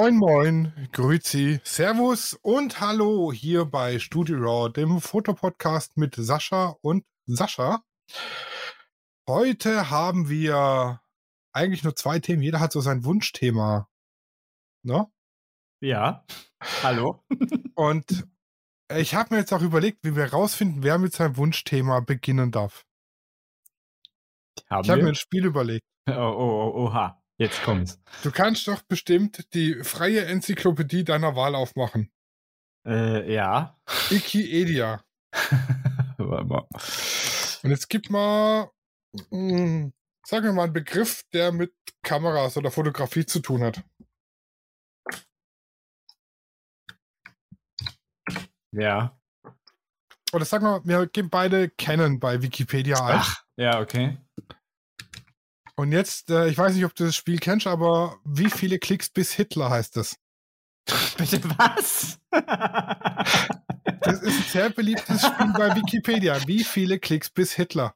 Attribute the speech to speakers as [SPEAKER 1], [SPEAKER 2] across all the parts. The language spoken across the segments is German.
[SPEAKER 1] Moin, moin, grüezi, servus und hallo hier bei Studio Raw, dem Fotopodcast mit Sascha und Sascha. Heute haben wir eigentlich nur zwei Themen. Jeder hat so sein Wunschthema. Ne?
[SPEAKER 2] Ja. Hallo.
[SPEAKER 1] und ich habe mir jetzt auch überlegt, wie wir rausfinden, wer mit seinem Wunschthema beginnen darf.
[SPEAKER 2] Haben
[SPEAKER 1] ich habe mir ein Spiel überlegt.
[SPEAKER 2] Oh, oh, oh, oha. Jetzt kommt's.
[SPEAKER 1] Du kannst doch bestimmt die freie Enzyklopädie deiner Wahl aufmachen.
[SPEAKER 2] Äh, ja.
[SPEAKER 1] Wikipedia.
[SPEAKER 2] Warte mal.
[SPEAKER 1] Und jetzt gib mal, mh, sag mir mal einen Begriff, der mit Kameras oder Fotografie zu tun hat.
[SPEAKER 2] Ja.
[SPEAKER 1] Oder sag mal, wir geben beide Canon bei Wikipedia ein.
[SPEAKER 2] Ach, ja, okay.
[SPEAKER 1] Und jetzt, äh, ich weiß nicht, ob du das Spiel kennst, aber wie viele Klicks bis Hitler heißt das?
[SPEAKER 2] Bitte was?
[SPEAKER 1] Das ist ein sehr beliebtes Spiel bei Wikipedia. Wie viele Klicks bis Hitler?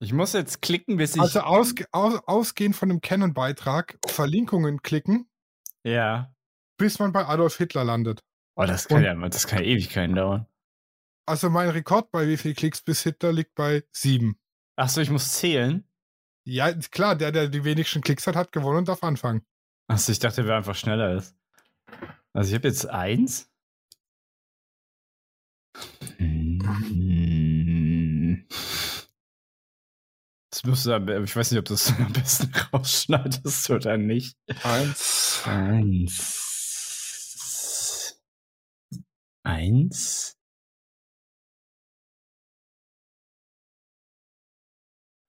[SPEAKER 2] ich muss jetzt klicken, bis ich.
[SPEAKER 1] Also ausge aus ausgehend von dem Canon-Beitrag, Verlinkungen klicken,
[SPEAKER 2] ja.
[SPEAKER 1] bis man bei Adolf Hitler landet.
[SPEAKER 2] Oh, das kann
[SPEAKER 1] Und-
[SPEAKER 2] ja, das kann ja Ewigkeiten dauern.
[SPEAKER 1] Also mein Rekord bei wie viel Klicks bis Hitler liegt bei sieben.
[SPEAKER 2] Achso, ich muss zählen.
[SPEAKER 1] Ja, klar, der, der die wenigsten Klicks hat, hat gewonnen und darf anfangen.
[SPEAKER 2] Achso, ich dachte, wer einfach schneller ist. Also ich habe jetzt eins. Das müsste, aber- ich weiß nicht, ob das am besten rausschneidest oder nicht.
[SPEAKER 1] Eins.
[SPEAKER 2] Eins. Eins.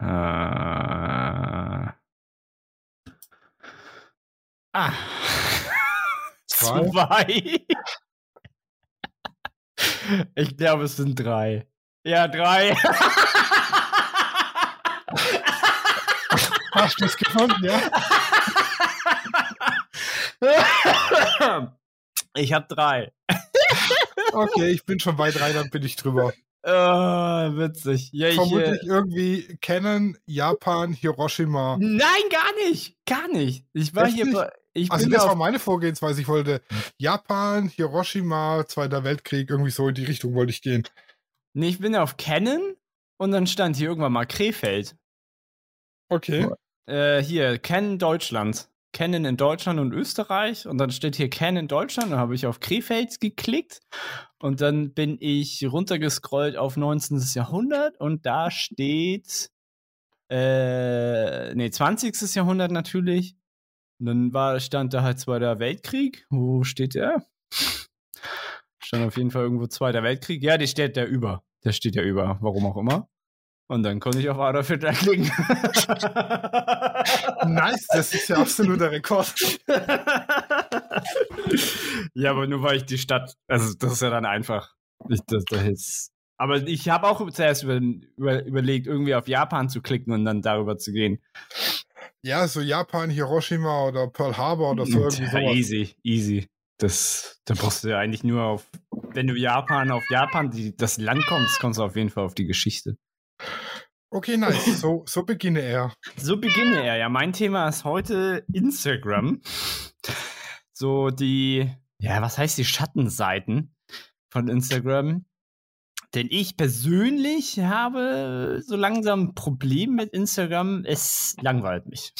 [SPEAKER 2] Äh. Ah.
[SPEAKER 1] Zwei.
[SPEAKER 2] Zwei. Ich glaube, es sind drei. Ja, drei.
[SPEAKER 1] Hast du es gefunden, ja?
[SPEAKER 2] Ich habe drei.
[SPEAKER 1] Okay, ich bin schon bei drei, dann bin ich drüber.
[SPEAKER 2] Äh, witzig. Ja, ich, äh,
[SPEAKER 1] Vermutlich irgendwie Canon, Japan, Hiroshima.
[SPEAKER 2] Nein, gar nicht. Gar nicht. Ich war
[SPEAKER 1] Echt
[SPEAKER 2] hier.
[SPEAKER 1] nicht?
[SPEAKER 2] bei- Ich
[SPEAKER 1] Also
[SPEAKER 2] bin
[SPEAKER 1] das
[SPEAKER 2] auf,
[SPEAKER 1] war meine Vorgehensweise. Ich wollte Japan, Hiroshima, Zweiter Weltkrieg, irgendwie so in die Richtung wollte ich gehen.
[SPEAKER 2] nee, ich bin auf Canon und dann stand hier irgendwann mal Krefeld.
[SPEAKER 1] Okay.
[SPEAKER 2] Äh, hier, Canon Deutschland. Canon in Deutschland und Österreich. Und dann steht hier Canon Deutschland. Dann habe ich auf Krefeld geklickt. Und dann bin ich runtergescrollt auf 19. Jahrhundert. Und da steht. Äh, nee, 20. Jahrhundert natürlich. Und dann war, stand da halt Zweiter Weltkrieg. Wo steht der? Stand auf jeden Fall irgendwo Zweiter Weltkrieg. Ja, der steht da über. Der steht ja über. Warum auch immer. Und dann konnte ich auf Adolf Hitler klicken.
[SPEAKER 1] Nice, das ist ja absoluter Rekord.
[SPEAKER 2] ja, aber nur weil ich die Stadt, also das ist ja dann einfach. Ich, das, das ist, aber ich habe auch zuerst über, über, überlegt, irgendwie auf Japan zu klicken und dann darüber zu gehen.
[SPEAKER 1] Ja, so Japan, Hiroshima oder Pearl Harbor oder so irgendwie
[SPEAKER 2] Ja, easy, easy. Das, dann brauchst du ja eigentlich nur auf, wenn du Japan auf Japan, die, das Land kommst, kommst du auf jeden Fall auf die Geschichte.
[SPEAKER 1] Okay, nice. So, so beginne er.
[SPEAKER 2] So beginne er. Ja, mein Thema ist heute Instagram. So die, ja, was heißt die Schattenseiten von Instagram? Denn ich persönlich habe so langsam ein Problem mit Instagram. Es langweilt mich.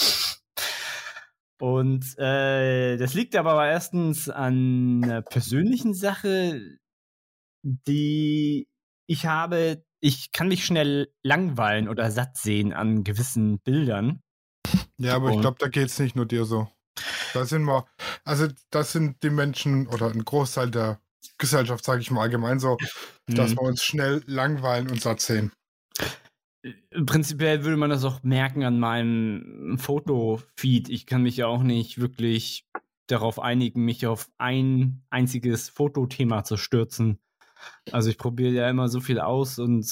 [SPEAKER 2] Und äh, das liegt aber erstens an einer persönlichen Sache, die ich habe. Ich kann mich schnell langweilen oder satt sehen an gewissen Bildern.
[SPEAKER 1] Ja, aber ich
[SPEAKER 2] Und-
[SPEAKER 1] glaube, da geht es nicht nur dir so. Da sind wir, also das sind die Menschen oder ein Großteil der Gesellschaft, sage ich mal allgemein so, dass
[SPEAKER 2] Mhm.
[SPEAKER 1] wir uns schnell langweilen und satt sehen.
[SPEAKER 2] Prinzipiell würde man das auch merken an meinem Fotofeed. Ich kann mich ja auch nicht wirklich darauf einigen, mich auf ein einziges Fotothema zu stürzen. Also ich probiere ja immer so viel aus und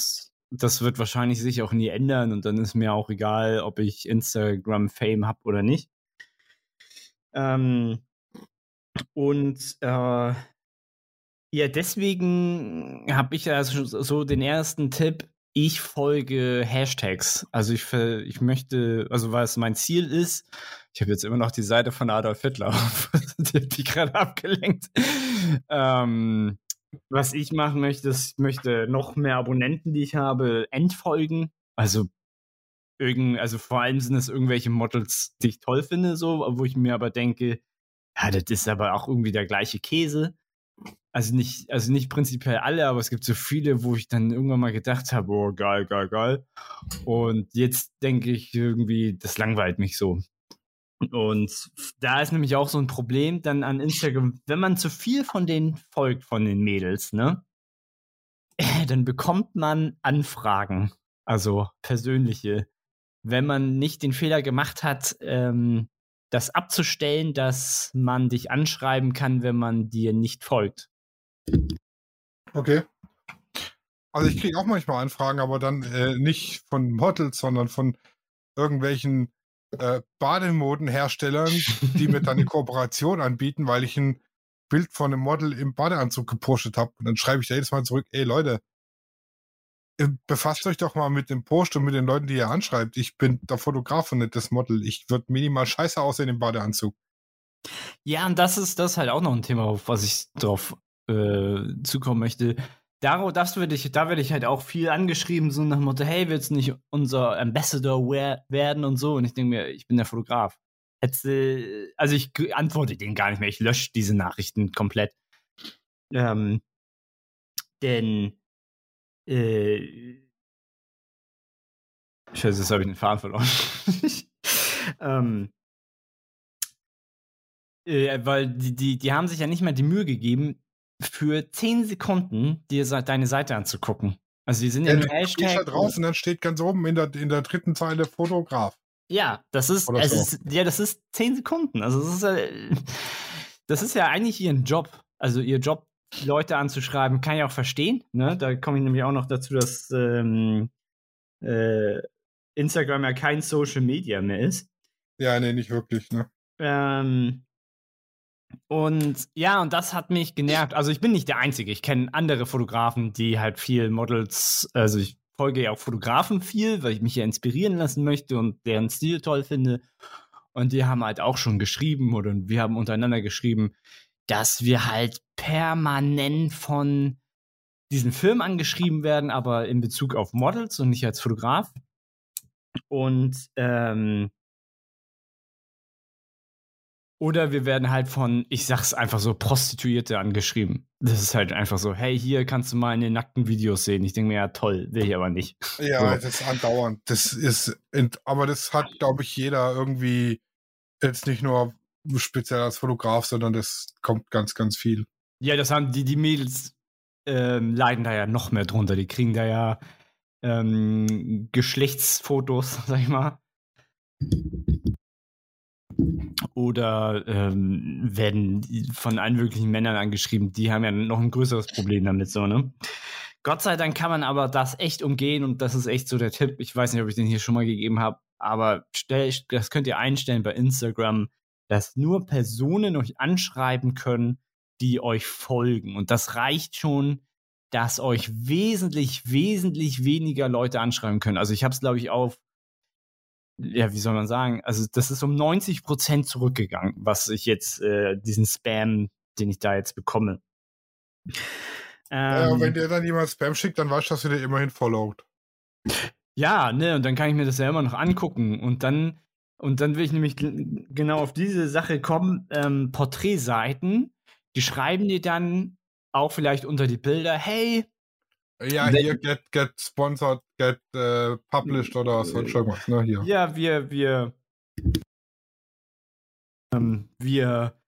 [SPEAKER 2] das wird wahrscheinlich sich auch nie ändern und dann ist mir auch egal, ob ich Instagram-Fame habe oder nicht. Ähm, und äh, ja, deswegen habe ich also so den ersten Tipp, ich folge Hashtags. Also ich, ich möchte, also was mein Ziel ist, ich habe jetzt immer noch die Seite von Adolf Hitler die mich gerade abgelenkt. Ähm, was ich machen möchte, ist, ich möchte noch mehr Abonnenten, die ich habe, entfolgen. Also irgend, also vor allem sind es irgendwelche Models, die ich toll finde, so, wo ich mir aber denke, ja, das ist aber auch irgendwie der gleiche Käse. Also nicht, also nicht prinzipiell alle, aber es gibt so viele, wo ich dann irgendwann mal gedacht habe, oh, geil, geil, geil. Und jetzt denke ich irgendwie, das langweilt mich so. Und da ist nämlich auch so ein Problem dann an Instagram, wenn man zu viel von denen folgt, von den Mädels, ne? Dann bekommt man Anfragen, also persönliche. Wenn man nicht den Fehler gemacht hat, ähm, das abzustellen, dass man dich anschreiben kann, wenn man dir nicht folgt.
[SPEAKER 1] Okay. Also ich kriege auch manchmal Anfragen, aber dann äh, nicht von Models, sondern von irgendwelchen äh, Bademodenherstellern, die mir dann eine Kooperation anbieten, weil ich ein Bild von einem Model im Badeanzug gepostet habe. Und dann schreibe ich da jedes Mal zurück, ey Leute, befasst euch doch mal mit dem Post und mit den Leuten, die ihr anschreibt. Ich bin der Fotograf und nicht das Model. Ich würde minimal scheiße aussehen im Badeanzug.
[SPEAKER 2] Ja, und das ist das ist halt auch noch ein Thema, auf was ich drauf äh, zukommen möchte. Darauf, das würde ich, da werde ich halt auch viel angeschrieben, so nach dem Motto, hey, willst du nicht unser Ambassador werden und so? Und ich denke mir, ich bin der Fotograf. Jetzt, äh, also ich antworte denen gar nicht mehr, ich lösche diese Nachrichten komplett. Ähm, denn äh, Scheiße, jetzt habe ich den Faden verloren. ähm, äh, weil die, die, die haben sich ja nicht mal die Mühe gegeben, für 10 Sekunden dir deine Seite anzugucken. Also die sind ja, ja nur
[SPEAKER 1] Hashtag. Da drauf und dann steht ganz oben in der, in der dritten Zeile Fotograf.
[SPEAKER 2] Ja, das ist, es so. ist, ja, das ist 10 Sekunden. Also das ist, äh, das ist ja eigentlich ihren Job. Also ihr Job, Leute anzuschreiben, kann ich auch verstehen. Ne? Da komme ich nämlich auch noch dazu, dass ähm, äh, Instagram ja kein Social Media mehr ist.
[SPEAKER 1] Ja, nee, nicht wirklich, ne?
[SPEAKER 2] Ähm, und ja, und das hat mich genervt. Also ich bin nicht der Einzige. Ich kenne andere Fotografen, die halt viel Models, also ich folge ja auch Fotografen viel, weil ich mich ja inspirieren lassen möchte und deren Stil toll finde. Und die haben halt auch schon geschrieben oder wir haben untereinander geschrieben, dass wir halt permanent von diesen Firmen angeschrieben werden, aber in Bezug auf Models und nicht als Fotograf. Und ähm, oder wir werden halt von, ich sag's einfach so, Prostituierte angeschrieben. Das ist halt einfach so, hey, hier kannst du mal in den nackten Videos sehen. Ich denke mir, ja, toll, will ich aber nicht.
[SPEAKER 1] Ja, so. das ist andauernd. Das ist, aber das hat, glaube ich, jeder irgendwie jetzt nicht nur speziell als Fotograf, sondern das kommt ganz, ganz viel.
[SPEAKER 2] Ja, das haben die, die Mädels ähm, leiden da ja noch mehr drunter. Die kriegen da ja ähm, Geschlechtsfotos, sag ich mal. Oder ähm, werden von allen möglichen Männern angeschrieben, die haben ja noch ein größeres Problem damit, so, ne? Gott sei Dank kann man aber das echt umgehen und das ist echt so der Tipp. Ich weiß nicht, ob ich den hier schon mal gegeben habe, aber stell, das könnt ihr einstellen bei Instagram, dass nur Personen euch anschreiben können, die euch folgen. Und das reicht schon, dass euch wesentlich, wesentlich weniger Leute anschreiben können. Also ich habe es, glaube ich, auf, ja, wie soll man sagen, also das ist um 90 Prozent zurückgegangen, was ich jetzt, äh, diesen Spam, den ich da jetzt bekomme.
[SPEAKER 1] Ähm, ja, wenn dir dann jemand Spam schickt, dann weißt du, dass du dir immerhin followt.
[SPEAKER 2] Ja, ne, und dann kann ich mir das ja immer noch angucken und dann und dann will ich nämlich genau auf diese Sache kommen, ähm, Porträtseiten, die schreiben dir dann auch vielleicht unter die Bilder, hey.
[SPEAKER 1] Ja, hier get, get sponsored, get uh, published oder so irgendwas, ne? Hier.
[SPEAKER 2] Ja, wir, wir, ähm, wir,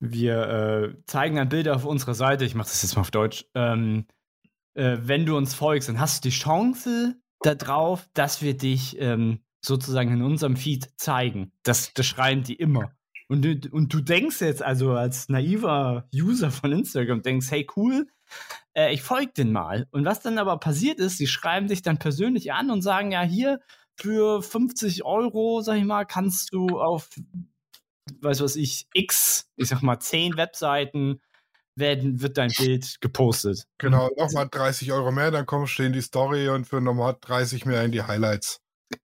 [SPEAKER 2] wir äh, zeigen dann Bilder auf unserer Seite, ich mache das jetzt mal auf Deutsch. Ähm, äh, wenn du uns folgst, dann hast du die Chance darauf, dass wir dich ähm, sozusagen in unserem Feed zeigen. Das, das schreiben die immer. Und du, und du denkst jetzt also als naiver User von Instagram, denkst, hey cool, äh, ich folge den mal. Und was dann aber passiert ist, sie schreiben dich dann persönlich an und sagen, ja, hier für 50 Euro, sag ich mal, kannst du auf, weiß was ich, X, ich sag mal, 10 Webseiten werden, wird dein Bild gepostet.
[SPEAKER 1] Genau, nochmal 30 Euro mehr, dann kommst du in die Story und für nochmal 30 mehr in die Highlights.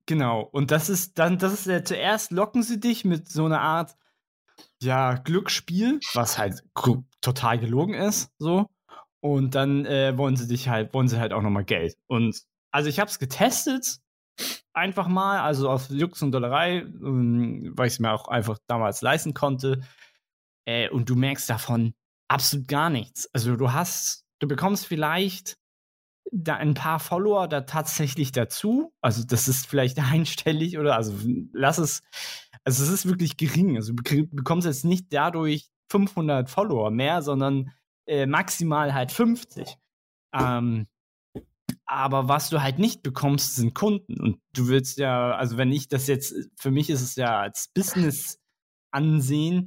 [SPEAKER 2] Genau, und das ist dann, das ist ja zuerst locken sie dich mit so einer Art, ja, Glücksspiel, was halt total gelogen ist, so. Und dann äh, wollen sie dich halt, wollen sie halt auch nochmal Geld. Und also ich habe es getestet, einfach mal, also auf Jux und Dollerei, ähm, weil ich es mir auch einfach damals leisten konnte. Äh, und du merkst davon absolut gar nichts. Also du hast, du bekommst vielleicht da ein paar Follower da tatsächlich dazu. Also das ist vielleicht einstellig oder also lass es, also es ist wirklich gering. Also du bekommst jetzt nicht dadurch 500 Follower mehr, sondern äh, maximal halt 50. Ähm, aber was du halt nicht bekommst, sind Kunden. Und du willst ja, also wenn ich das jetzt, für mich ist es ja als Business ansehen.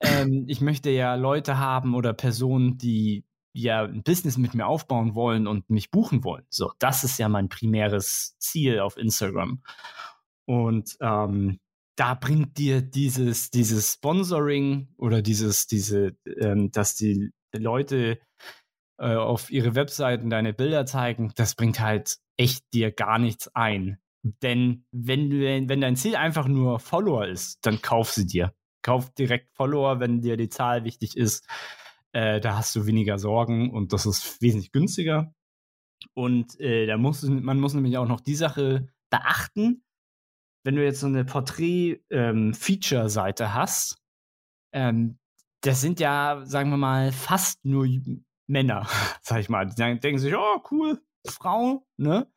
[SPEAKER 2] Ähm, ich möchte ja Leute haben oder Personen, die ja ein Business mit mir aufbauen wollen und mich buchen wollen. So, das ist ja mein primäres Ziel auf Instagram. Und ähm, da bringt dir dieses, dieses Sponsoring oder dieses, diese, ähm, dass die Leute äh, auf ihre Webseiten deine Bilder zeigen, das bringt halt echt dir gar nichts ein. Denn wenn, wenn dein Ziel einfach nur Follower ist, dann kauf sie dir. Kauf direkt Follower, wenn dir die Zahl wichtig ist. Äh, da hast du weniger Sorgen und das ist wesentlich günstiger. Und äh, da muss, man muss nämlich auch noch die Sache beachten, wenn du jetzt so eine Porträt-Feature-Seite ähm, hast, ähm, das sind ja, sagen wir mal, fast nur Männer, sag ich mal. Die denken sich, oh, cool, Frau, ne?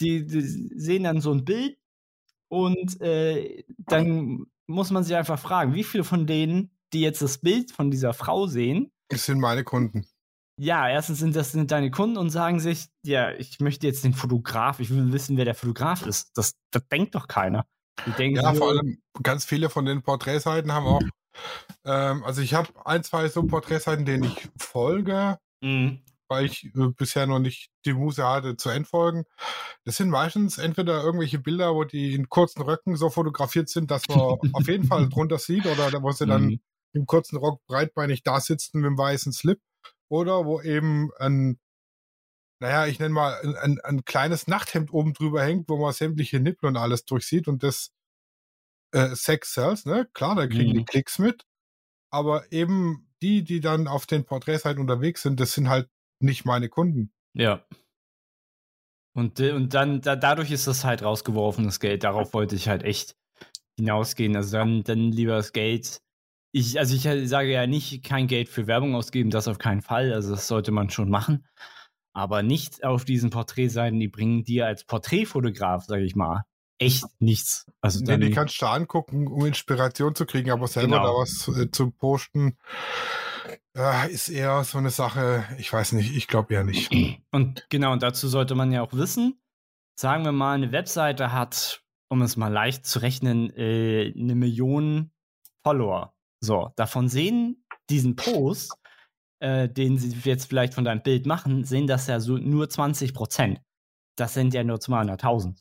[SPEAKER 2] Die, die sehen dann so ein Bild und äh, dann muss man sich einfach fragen, wie viele von denen, die jetzt das Bild von dieser Frau sehen,
[SPEAKER 1] das sind meine Kunden.
[SPEAKER 2] Ja, erstens sind das sind deine Kunden und sagen sich, ja, ich möchte jetzt den Fotograf, ich will wissen, wer der Fotograf ist. Das, das denkt doch keiner.
[SPEAKER 1] ja, vor allem ganz viele von den Porträtseiten haben auch ähm, also ich habe ein, zwei so Porträtseiten, denen ich folge, mhm. weil ich äh, bisher noch nicht die Muse hatte zu entfolgen. Das sind meistens entweder irgendwelche Bilder, wo die in kurzen Röcken so fotografiert sind, dass man auf jeden Fall drunter sieht oder wo sie dann mhm. Im kurzen Rock breitbeinig da sitzen mit dem weißen Slip oder wo eben ein naja, ich nenne mal ein, ein, ein, kleines Nachthemd oben drüber hängt, wo man sämtliche Nippel und alles durchsieht und das äh, Sex Cells, ne? Klar, da kriegen mhm. die Klicks mit. Aber eben die, die dann auf den Porträtseiten unterwegs sind, das sind halt nicht meine Kunden.
[SPEAKER 2] Ja. Und, äh, und dann, da, dadurch ist das halt rausgeworfenes Geld. Darauf wollte ich halt echt hinausgehen. Also dann, dann lieber das Geld. Ich, also ich sage ja nicht, kein Geld für Werbung ausgeben, das auf keinen Fall. Also das sollte man schon machen. Aber nicht auf diesen Porträtseiten, die bringen dir als Porträtfotograf, sage ich mal, echt nichts.
[SPEAKER 1] Also nee, die kannst du angucken, um Inspiration zu kriegen, aber selber genau. da was äh, zu posten, äh, ist eher so eine Sache, ich weiß nicht, ich glaube eher nicht.
[SPEAKER 2] Und genau, und dazu sollte man ja auch wissen, sagen wir mal, eine Webseite hat, um es mal leicht zu rechnen, äh, eine Million Follower. So, davon sehen diesen Post, äh, den sie jetzt vielleicht von deinem Bild machen, sehen das ja so nur 20 Prozent. Das sind ja nur 200.000.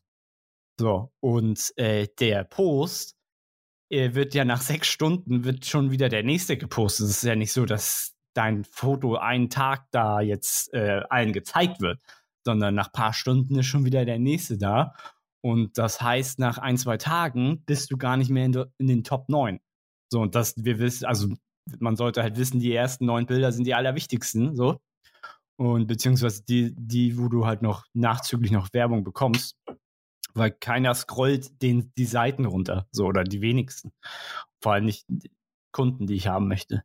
[SPEAKER 2] So, und äh, der Post äh, wird ja nach sechs Stunden wird schon wieder der nächste gepostet. Es ist ja nicht so, dass dein Foto einen Tag da jetzt äh, allen gezeigt wird, sondern nach ein paar Stunden ist schon wieder der nächste da. Und das heißt, nach ein, zwei Tagen bist du gar nicht mehr in, in den Top 9. So, und das, wir wissen, also man sollte halt wissen, die ersten neun Bilder sind die allerwichtigsten, so. Und beziehungsweise die, die, wo du halt noch nachzüglich noch Werbung bekommst weil keiner scrollt den, die Seiten runter, so oder die wenigsten. Vor allem nicht Kunden, die ich haben möchte.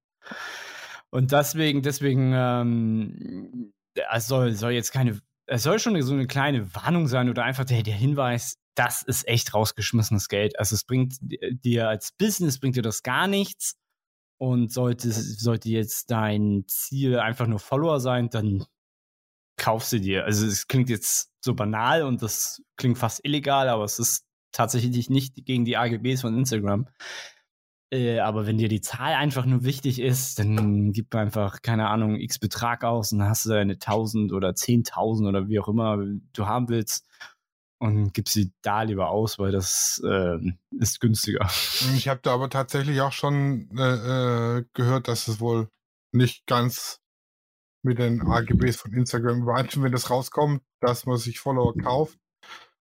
[SPEAKER 2] Und deswegen, deswegen, ähm, es soll, soll jetzt keine, es soll schon so eine kleine Warnung sein oder einfach der, der Hinweis, das ist echt rausgeschmissenes Geld. Also es bringt dir als Business bringt dir das gar nichts. Und sollte, sollte jetzt dein Ziel einfach nur Follower sein, dann kauf sie dir. Also es klingt jetzt so banal und das klingt fast illegal, aber es ist tatsächlich nicht gegen die AGBs von Instagram. Äh, aber wenn dir die Zahl einfach nur wichtig ist, dann gib einfach, keine Ahnung, x Betrag aus und dann hast du eine 1000 oder 10.000 oder wie auch immer du haben willst und gib sie da lieber aus, weil das äh, ist günstiger.
[SPEAKER 1] Ich habe da aber tatsächlich auch schon äh, äh, gehört, dass es wohl nicht ganz mit den AGBs von Instagram übereinstimmen, wenn das rauskommt, dass man sich Follower kauft.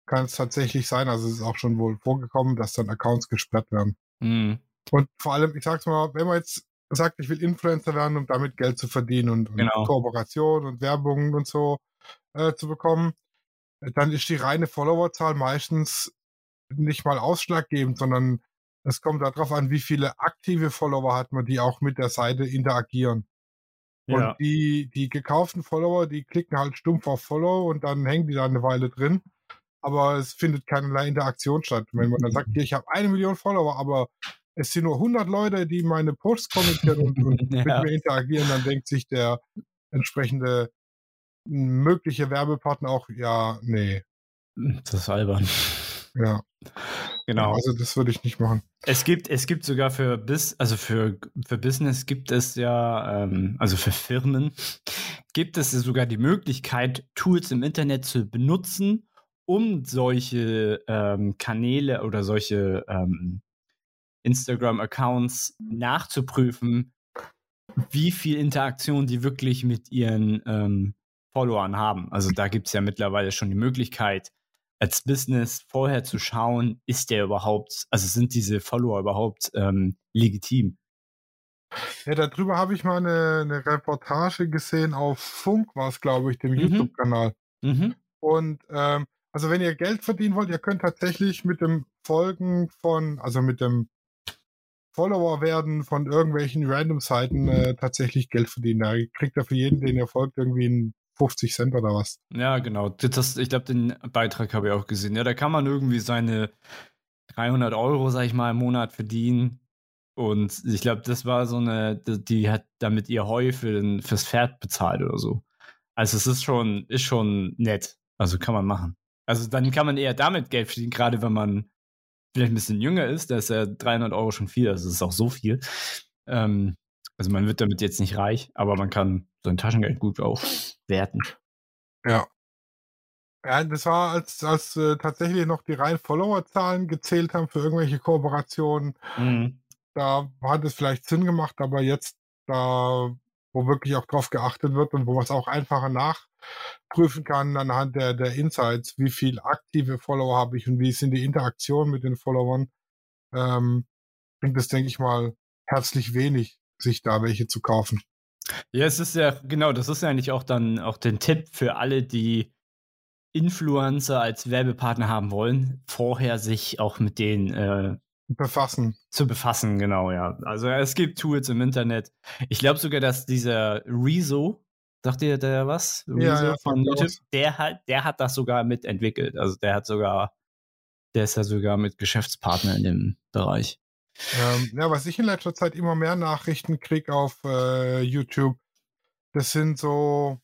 [SPEAKER 1] Kann es tatsächlich sein, also es ist auch schon wohl vorgekommen, dass dann Accounts gesperrt werden.
[SPEAKER 2] Mhm.
[SPEAKER 1] Und vor allem, ich sag's mal, wenn man jetzt sagt, ich will Influencer werden, um damit Geld zu verdienen und, und
[SPEAKER 2] Genau.
[SPEAKER 1] Kooperation und Werbung und so äh, zu bekommen, dann ist die reine Followerzahl meistens nicht mal ausschlaggebend, sondern es kommt darauf an, wie viele aktive Follower hat man, die auch mit der Seite interagieren.
[SPEAKER 2] Ja.
[SPEAKER 1] Und die, die gekauften Follower, die klicken halt stumpf auf Follow und dann hängen die da eine Weile drin. Aber es findet keinerlei Interaktion statt. Wenn man dann sagt, hier, ich habe eine Million Follower, aber es sind nur 100 Leute, die meine Posts kommentieren und, und mit
[SPEAKER 2] Ja.
[SPEAKER 1] mir interagieren, dann denkt sich der entsprechende mögliche Werbepartner auch, ja, nee,
[SPEAKER 2] Das ist albern.
[SPEAKER 1] ja.
[SPEAKER 2] Genau.
[SPEAKER 1] Also das würde ich nicht machen.
[SPEAKER 2] Es gibt, es gibt sogar für Bis, also für, für Business gibt es ja, ähm, also für Firmen, gibt es sogar die Möglichkeit, Tools im Internet zu benutzen, um solche ähm, Kanäle oder solche ähm, Instagram-Accounts nachzuprüfen, wie viel Interaktion die wirklich mit ihren ähm, Followern haben. Also da gibt es ja mittlerweile schon die Möglichkeit, als Business vorher zu schauen, ist der überhaupt, also sind diese Follower überhaupt ähm, legitim?
[SPEAKER 1] Ja, darüber habe ich mal eine, eine Reportage gesehen auf Funk, war es, glaube ich, dem
[SPEAKER 2] Mhm.
[SPEAKER 1] YouTube-Kanal.
[SPEAKER 2] Mhm.
[SPEAKER 1] Und ähm, also wenn ihr Geld verdienen wollt, ihr könnt tatsächlich mit dem Folgen von, also mit dem Follower werden von irgendwelchen Random-Seiten äh, tatsächlich Geld verdienen. Da kriegt ihr für jeden, den ihr folgt, irgendwie einen 50 Cent oder was.
[SPEAKER 2] Ja, genau. Das, das, ich glaube, den Beitrag habe ich auch gesehen. Ja, da kann man irgendwie seine 300 Euro, sag ich mal, im Monat verdienen. Und ich glaube, das war so eine, die hat damit ihr Heu für den, fürs Pferd bezahlt oder so. Also es ist schon, ist schon nett. Also kann man machen. Also dann kann man eher damit Geld verdienen, gerade wenn man vielleicht ein bisschen jünger ist. Da ist ja 300 Euro schon viel. Also es ist auch so viel. Ähm, also man wird damit jetzt nicht reich, aber man kann sein Taschengeld gut aufwerten.
[SPEAKER 1] Ja. Ja, das war, als, als äh, tatsächlich noch die reinen Followerzahlen gezählt haben für irgendwelche Kooperationen.
[SPEAKER 2] Mhm.
[SPEAKER 1] Da hat es vielleicht Sinn gemacht, aber jetzt, da, wo wirklich auch drauf geachtet wird und wo man es auch einfacher nachprüfen kann anhand der, der Insights, wie viel aktive Follower habe ich und wie sind die Interaktionen mit den Followern, ähm, bringt es, denke ich mal, herzlich wenig, sich da welche zu kaufen.
[SPEAKER 2] Ja, es ist ja, genau, das ist ja eigentlich auch dann auch den Tipp für alle, die Influencer als Werbepartner haben wollen, vorher sich auch mit denen äh,
[SPEAKER 1] Befassen.
[SPEAKER 2] zu befassen, genau, ja. Also es gibt Tools im Internet. Ich glaube sogar, dass dieser Rezo, sagt ihr der was? Rezo
[SPEAKER 1] Ja, ja,
[SPEAKER 2] von YouTube, der hat, der hat das sogar mitentwickelt. Also der hat sogar, der ist ja sogar mit Geschäftspartner in dem Bereich.
[SPEAKER 1] Ähm, ja, was ich in letzter Zeit immer mehr Nachrichten kriege auf äh, YouTube, das sind so,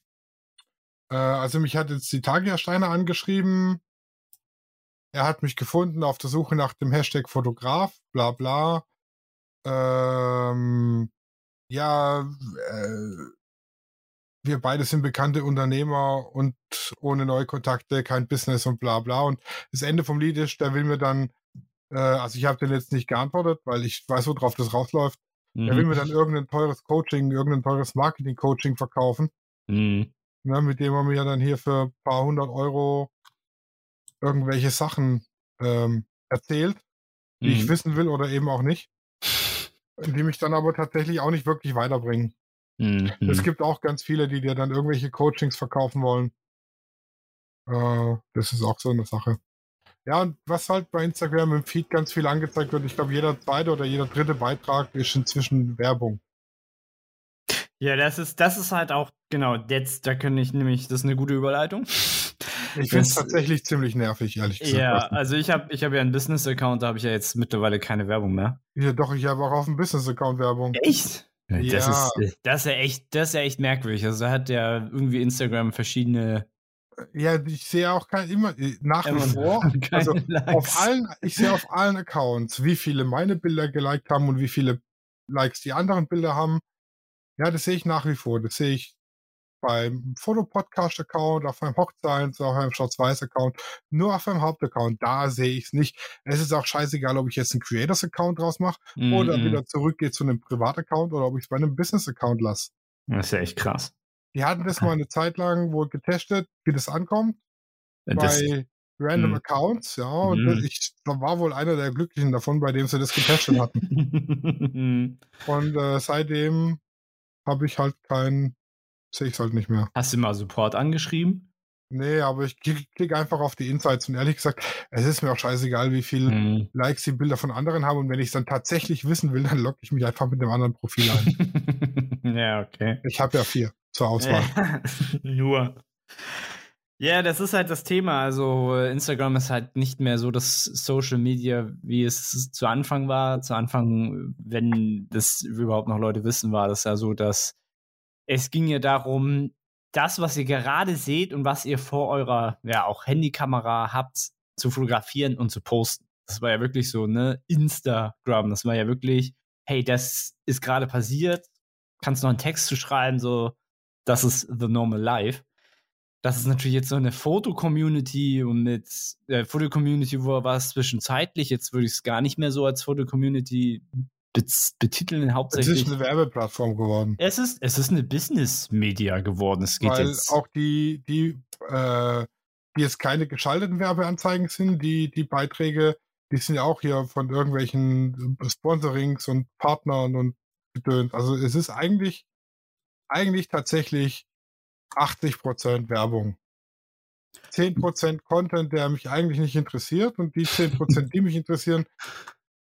[SPEAKER 1] äh, also mich hat jetzt die Tagia Steiner angeschrieben. Er hat mich gefunden auf der Suche nach dem Hashtag Fotograf, bla bla. Ähm, ja, äh, wir beide sind bekannte Unternehmer und ohne Neukontakte kein Business und bla bla. Und das Ende vom Lied ist, der will mir dann, äh, also ich habe den jetzt nicht geantwortet, weil ich weiß, worauf das rausläuft. Der will
[SPEAKER 2] Mhm.
[SPEAKER 1] mir dann irgendein teures Coaching, irgendein teures Marketing-Coaching verkaufen,
[SPEAKER 2] Mhm.
[SPEAKER 1] ne, mit dem er mir dann hier für ein paar hundert Euro irgendwelche Sachen ähm, erzählt, die ich
[SPEAKER 2] Mhm.
[SPEAKER 1] wissen will oder eben auch nicht, die mich dann aber tatsächlich auch nicht wirklich weiterbringen.
[SPEAKER 2] Mhm.
[SPEAKER 1] Es gibt auch ganz viele, die dir dann irgendwelche Coachings verkaufen wollen. Äh, das ist auch so eine Sache. Ja, und was halt bei Instagram im Feed ganz viel angezeigt wird, ich glaube, jeder zweite oder jeder dritte Beitrag ist inzwischen Werbung.
[SPEAKER 2] Ja, das ist, das ist halt auch, genau, jetzt, da kann ich nämlich, das ist eine gute Überleitung.
[SPEAKER 1] Ich finde es tatsächlich ziemlich nervig, ehrlich gesagt.
[SPEAKER 2] Ja, also ich habe ich hab ja einen Business-Account, da habe ich ja jetzt mittlerweile keine Werbung mehr.
[SPEAKER 1] Ja, doch, ich habe auch auf dem Business-Account Werbung.
[SPEAKER 2] Echt? Das,
[SPEAKER 1] Ja.
[SPEAKER 2] ist, das ist ja echt, das ist ja echt merkwürdig. Also da hat ja irgendwie Instagram verschiedene
[SPEAKER 1] Ja, ich sehe auch kein, immer, äh, nach wie vor, also
[SPEAKER 2] Likes.
[SPEAKER 1] auf allen, ich sehe auf allen Accounts, wie viele meine Bilder geliked haben und wie viele Likes die anderen Bilder haben. Ja, das sehe ich nach wie vor. Das sehe ich beim Fotopodcast-Account, auf meinem Hochzeits-, auf meinem Schwarz-Weiß-Account, nur auf meinem Hauptaccount. Da sehe ich es nicht. Es ist auch scheißegal, ob ich jetzt einen Creators-Account draus mache
[SPEAKER 2] Mhm.
[SPEAKER 1] oder wieder zurückgehe zu einem Privat-Account oder ob ich es bei einem Business-Account lasse.
[SPEAKER 2] Das ist ja echt krass.
[SPEAKER 1] Die hatten das mal eine Zeit lang wohl getestet, wie das ankommt
[SPEAKER 2] Das,
[SPEAKER 1] bei Random
[SPEAKER 2] Mhm.
[SPEAKER 1] Accounts, ja. Und
[SPEAKER 2] Mhm.
[SPEAKER 1] ich da war wohl einer der Glücklichen davon, bei dem sie das getestet hatten. Und äh, seitdem habe ich halt keinen, sehe ich es halt nicht mehr.
[SPEAKER 2] Hast du mal Support angeschrieben?
[SPEAKER 1] Nee, aber ich klicke klick einfach auf die Insights und ehrlich gesagt, es ist mir auch scheißegal, wie viel
[SPEAKER 2] Mhm.
[SPEAKER 1] Likes die Bilder von anderen haben und wenn ich es dann tatsächlich wissen will, dann logge ich mich einfach mit dem anderen Profil ein.
[SPEAKER 2] ja, okay.
[SPEAKER 1] ich habe ja vier zur Auswahl.
[SPEAKER 2] Nur. Ja, das ist halt das Thema. Also Instagram ist halt nicht mehr so das Social Media, wie es zu Anfang war. Zu Anfang, wenn das überhaupt noch Leute wissen, war das ja so, dass es ging ja darum, das, was ihr gerade seht und was ihr vor eurer, ja, auch Handykamera habt, zu fotografieren und zu posten. Das war ja wirklich so, ne, Instagram. Das war ja wirklich, hey, das ist gerade passiert. Kannst noch einen Text zu schreiben, so, das ist the normal life. Das ist natürlich jetzt so eine Foto-Community und mit äh, Foto-Community, wo was zwischenzeitlich, jetzt würde ich es gar nicht mehr so als Foto-Community bet- betiteln,
[SPEAKER 1] Es
[SPEAKER 2] hauptsächlich.
[SPEAKER 1] ist eine Werbeplattform geworden.
[SPEAKER 2] Es ist, es ist eine Business-Media geworden. Es geht
[SPEAKER 1] Weil
[SPEAKER 2] jetzt.
[SPEAKER 1] auch die, die, äh, die jetzt keine geschalteten Werbeanzeigen sind, die, die Beiträge, die sind ja auch hier von irgendwelchen Sponsorings und Partnern und gedönt. Also es ist eigentlich, eigentlich tatsächlich 80% Werbung. 10% Content, der mich eigentlich nicht interessiert und die 10%, die mich interessieren,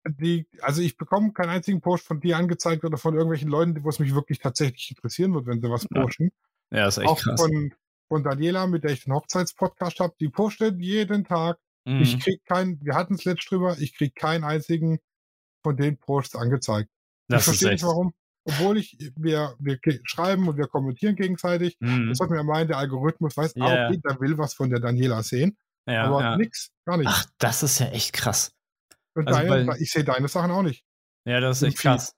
[SPEAKER 1] die, also ich bekomme keinen einzigen Post von dir angezeigt oder von irgendwelchen Leuten, wo es mich wirklich tatsächlich interessieren wird, wenn sie was
[SPEAKER 2] Ja.
[SPEAKER 1] posten
[SPEAKER 2] ja, ist echt
[SPEAKER 1] auch
[SPEAKER 2] krass.
[SPEAKER 1] von, von Daniela, mit der ich den Hochzeitspodcast habe, die postet jeden Tag.
[SPEAKER 2] Mhm.
[SPEAKER 1] Ich krieg keinen, wir hatten es letzt drüber, ich krieg keinen einzigen von den Posts angezeigt.
[SPEAKER 2] das
[SPEAKER 1] ich verstehe nicht warum. Obwohl ich, wir, wir schreiben und wir kommentieren gegenseitig.
[SPEAKER 2] Mhm.
[SPEAKER 1] Das hat mir meinen, der Algorithmus weiß,
[SPEAKER 2] Ja,
[SPEAKER 1] ah,
[SPEAKER 2] ja.
[SPEAKER 1] okay, der will was von der Daniela sehen.
[SPEAKER 2] Ja,
[SPEAKER 1] aber
[SPEAKER 2] ja.
[SPEAKER 1] nix, gar nicht.
[SPEAKER 2] Ach, das ist ja echt krass.
[SPEAKER 1] und
[SPEAKER 2] also
[SPEAKER 1] deine,
[SPEAKER 2] bei-
[SPEAKER 1] ich sehe deine Sachen auch nicht.
[SPEAKER 2] Ja, das ist
[SPEAKER 1] Im
[SPEAKER 2] echt
[SPEAKER 1] Feed.
[SPEAKER 2] krass.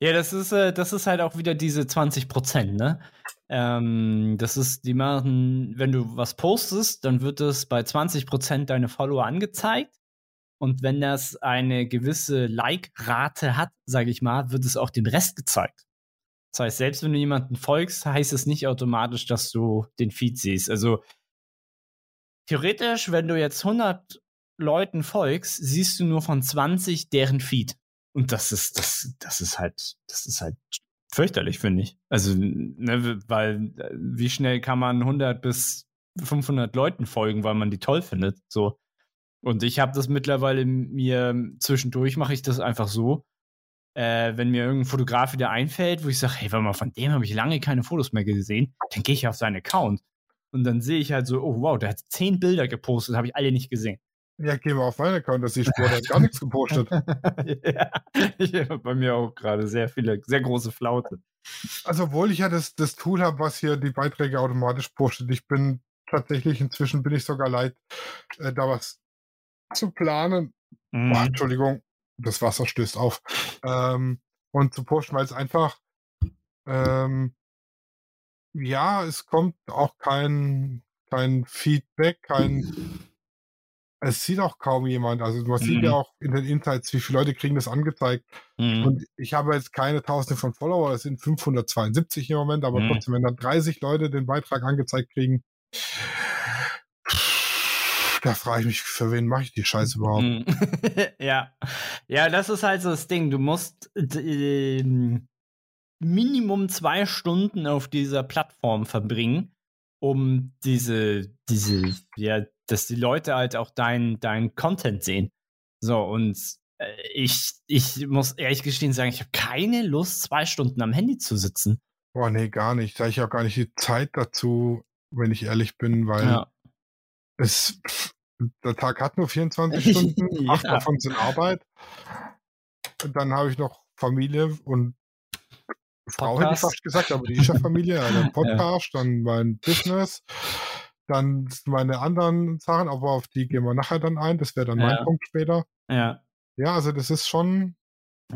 [SPEAKER 2] Ja, das ist, äh, das ist halt auch wieder diese 20 Prozent, ne? Ähm, das ist, die machen, wenn du was postest, dann wird es bei 20 Prozent deine Follower angezeigt. Und wenn das eine gewisse Like-Rate hat, sage ich mal, wird es auch dem Rest gezeigt. Das heißt, selbst wenn du jemanden folgst, heißt es nicht automatisch, dass du den Feed siehst. Also theoretisch, wenn du jetzt 100 Leuten folgst, siehst du nur von 20 deren Feed. Und das ist, das, das ist halt, das ist halt fürchterlich, finde ich. Also, ne, weil, äh, wie schnell kann man 100 bis 500 Leuten folgen, weil man die toll findet, so. Und ich habe das mittlerweile mir, zwischendurch mache ich das einfach so, äh, wenn mir irgendein Fotograf wieder einfällt, wo ich sage, hey, warte mal, von dem habe ich lange keine Fotos mehr gesehen, dann gehe ich auf seinen Account. Und dann sehe ich halt so, oh wow, der hat zehn Bilder gepostet, habe ich alle nicht gesehen.
[SPEAKER 1] Ja, geh mal auf meinen Account, dass die Spur, der hat gar nichts gepostet.
[SPEAKER 2] ja, ich habe bei mir auch gerade sehr viele, sehr große Flaute.
[SPEAKER 1] Also, obwohl ich ja das, das Tool habe, was hier die Beiträge automatisch postet, ich bin tatsächlich inzwischen bin ich sogar leid, äh, da was zu planen.
[SPEAKER 2] Mhm.
[SPEAKER 1] Boah, Entschuldigung, das Wasser stößt auf. Ähm, und zu posten, weil es einfach, ähm, ja, es kommt auch kein, kein Feedback, kein, es sieht auch kaum jemand. Also man sieht
[SPEAKER 2] Mhm.
[SPEAKER 1] ja auch in den Insights, wie viele Leute kriegen das angezeigt.
[SPEAKER 2] Mhm.
[SPEAKER 1] Und ich habe jetzt keine tausende von Follower, es sind 572 im Moment, aber
[SPEAKER 2] Mhm.
[SPEAKER 1] trotzdem, wenn dann 30 Leute den Beitrag angezeigt kriegen, da frage ich mich, für wen mache ich die Scheiße überhaupt?
[SPEAKER 2] Mhm. ja. Ja, das ist halt so das Ding. Du musst ähm, Minimum zwei Stunden auf dieser Plattform verbringen, um diese, diese, ja, dass die Leute halt auch dein, dein Content sehen. So, und äh, ich, ich muss ehrlich gestehen sagen, ich habe keine Lust, zwei Stunden am Handy zu sitzen.
[SPEAKER 1] Boah, nee, gar nicht. Da habe ich auch gar nicht die Zeit dazu, wenn ich ehrlich bin, weil
[SPEAKER 2] Ja.
[SPEAKER 1] Es, der Tag hat nur 24 Stunden, acht
[SPEAKER 2] Ja.
[SPEAKER 1] davon sind Arbeit. Und dann habe ich noch Familie und Frau hätte ich
[SPEAKER 2] Podcast.
[SPEAKER 1] fast gesagt, aber die ist ja Familie, ja, dann Podcast, dann mein Business, dann meine anderen Sachen, aber auf die gehen wir nachher dann ein. Das wäre dann mein
[SPEAKER 2] Ja.
[SPEAKER 1] Punkt später.
[SPEAKER 2] Ja.
[SPEAKER 1] Ja, also das ist schon,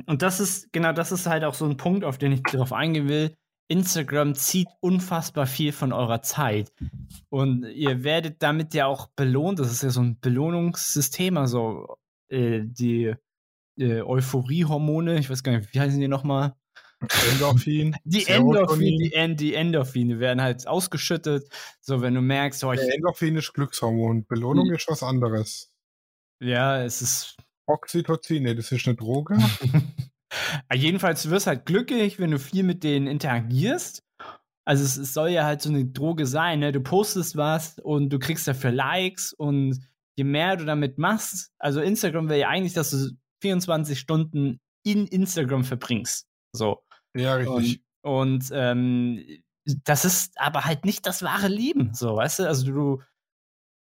[SPEAKER 2] Und das ist, genau, das ist halt auch so ein Punkt, auf den ich darauf eingehen will. Instagram zieht unfassbar viel von eurer Zeit. Und ihr werdet damit ja auch belohnt. Das ist ja so ein Belohnungssystem. Also äh, die äh, Euphoriehormone, ich weiß gar nicht, wie heißen die nochmal?
[SPEAKER 1] Endorphin.
[SPEAKER 2] Die Endorphin, die, End, die Endorphine werden halt ausgeschüttet. So, wenn du merkst, oh, ich,
[SPEAKER 1] Endorphin ist Glückshormon. Belohnung ist was anderes.
[SPEAKER 2] ja, es ist
[SPEAKER 1] Oxytocin, nee, das ist eine Droge.
[SPEAKER 2] Ah, Jedenfalls, du wirst halt glücklich, wenn du viel mit denen interagierst. Also es, es soll ja halt so eine Droge sein, ne? Du postest was und du kriegst dafür Likes und je mehr du damit machst, also Instagram will ja eigentlich, dass du 24 Stunden in Instagram verbringst. So.
[SPEAKER 1] Ja, richtig.
[SPEAKER 2] Und, und ähm, das ist aber halt nicht das wahre Leben, so, weißt du? Also du,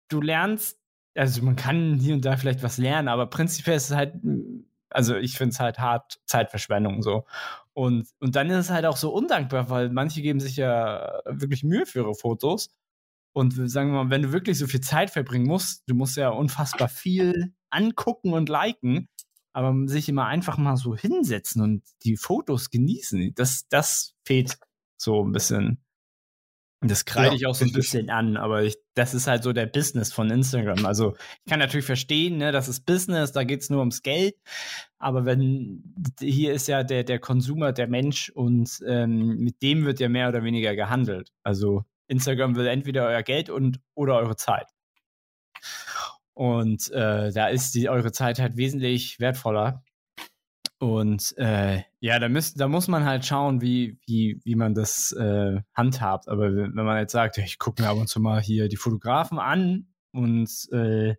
[SPEAKER 2] du lernst, also man kann hier und da vielleicht was lernen, aber prinzipiell ist es halt, also ich finde es halt hart Zeitverschwendung so. Und, und dann ist es halt auch so undankbar, weil manche geben sich ja wirklich Mühe für ihre Fotos. Und sagen wir mal, wenn du wirklich so viel Zeit verbringen musst, du musst ja unfassbar viel angucken und liken, aber sich immer einfach mal so hinsetzen und die Fotos genießen, das, das fehlt so ein bisschen. Das kreide
[SPEAKER 1] Ja,
[SPEAKER 2] ich auch so ein bisschen an, aber ich, das ist halt so der Business von Instagram. Also ich kann natürlich verstehen, ne, das ist Business, da geht es nur ums Geld. Aber wenn hier ist ja der, der Konsumer der Mensch und ähm, mit dem wird ja mehr oder weniger gehandelt. Also Instagram will entweder euer Geld und oder eure Zeit. Und äh, da ist die, eure Zeit halt wesentlich wertvoller. Und äh, ja, da, müsst, da muss man halt schauen, wie, wie, wie man das äh, handhabt. Aber wenn man jetzt sagt, ich gucke mir ab und zu mal hier die Fotografen an und äh,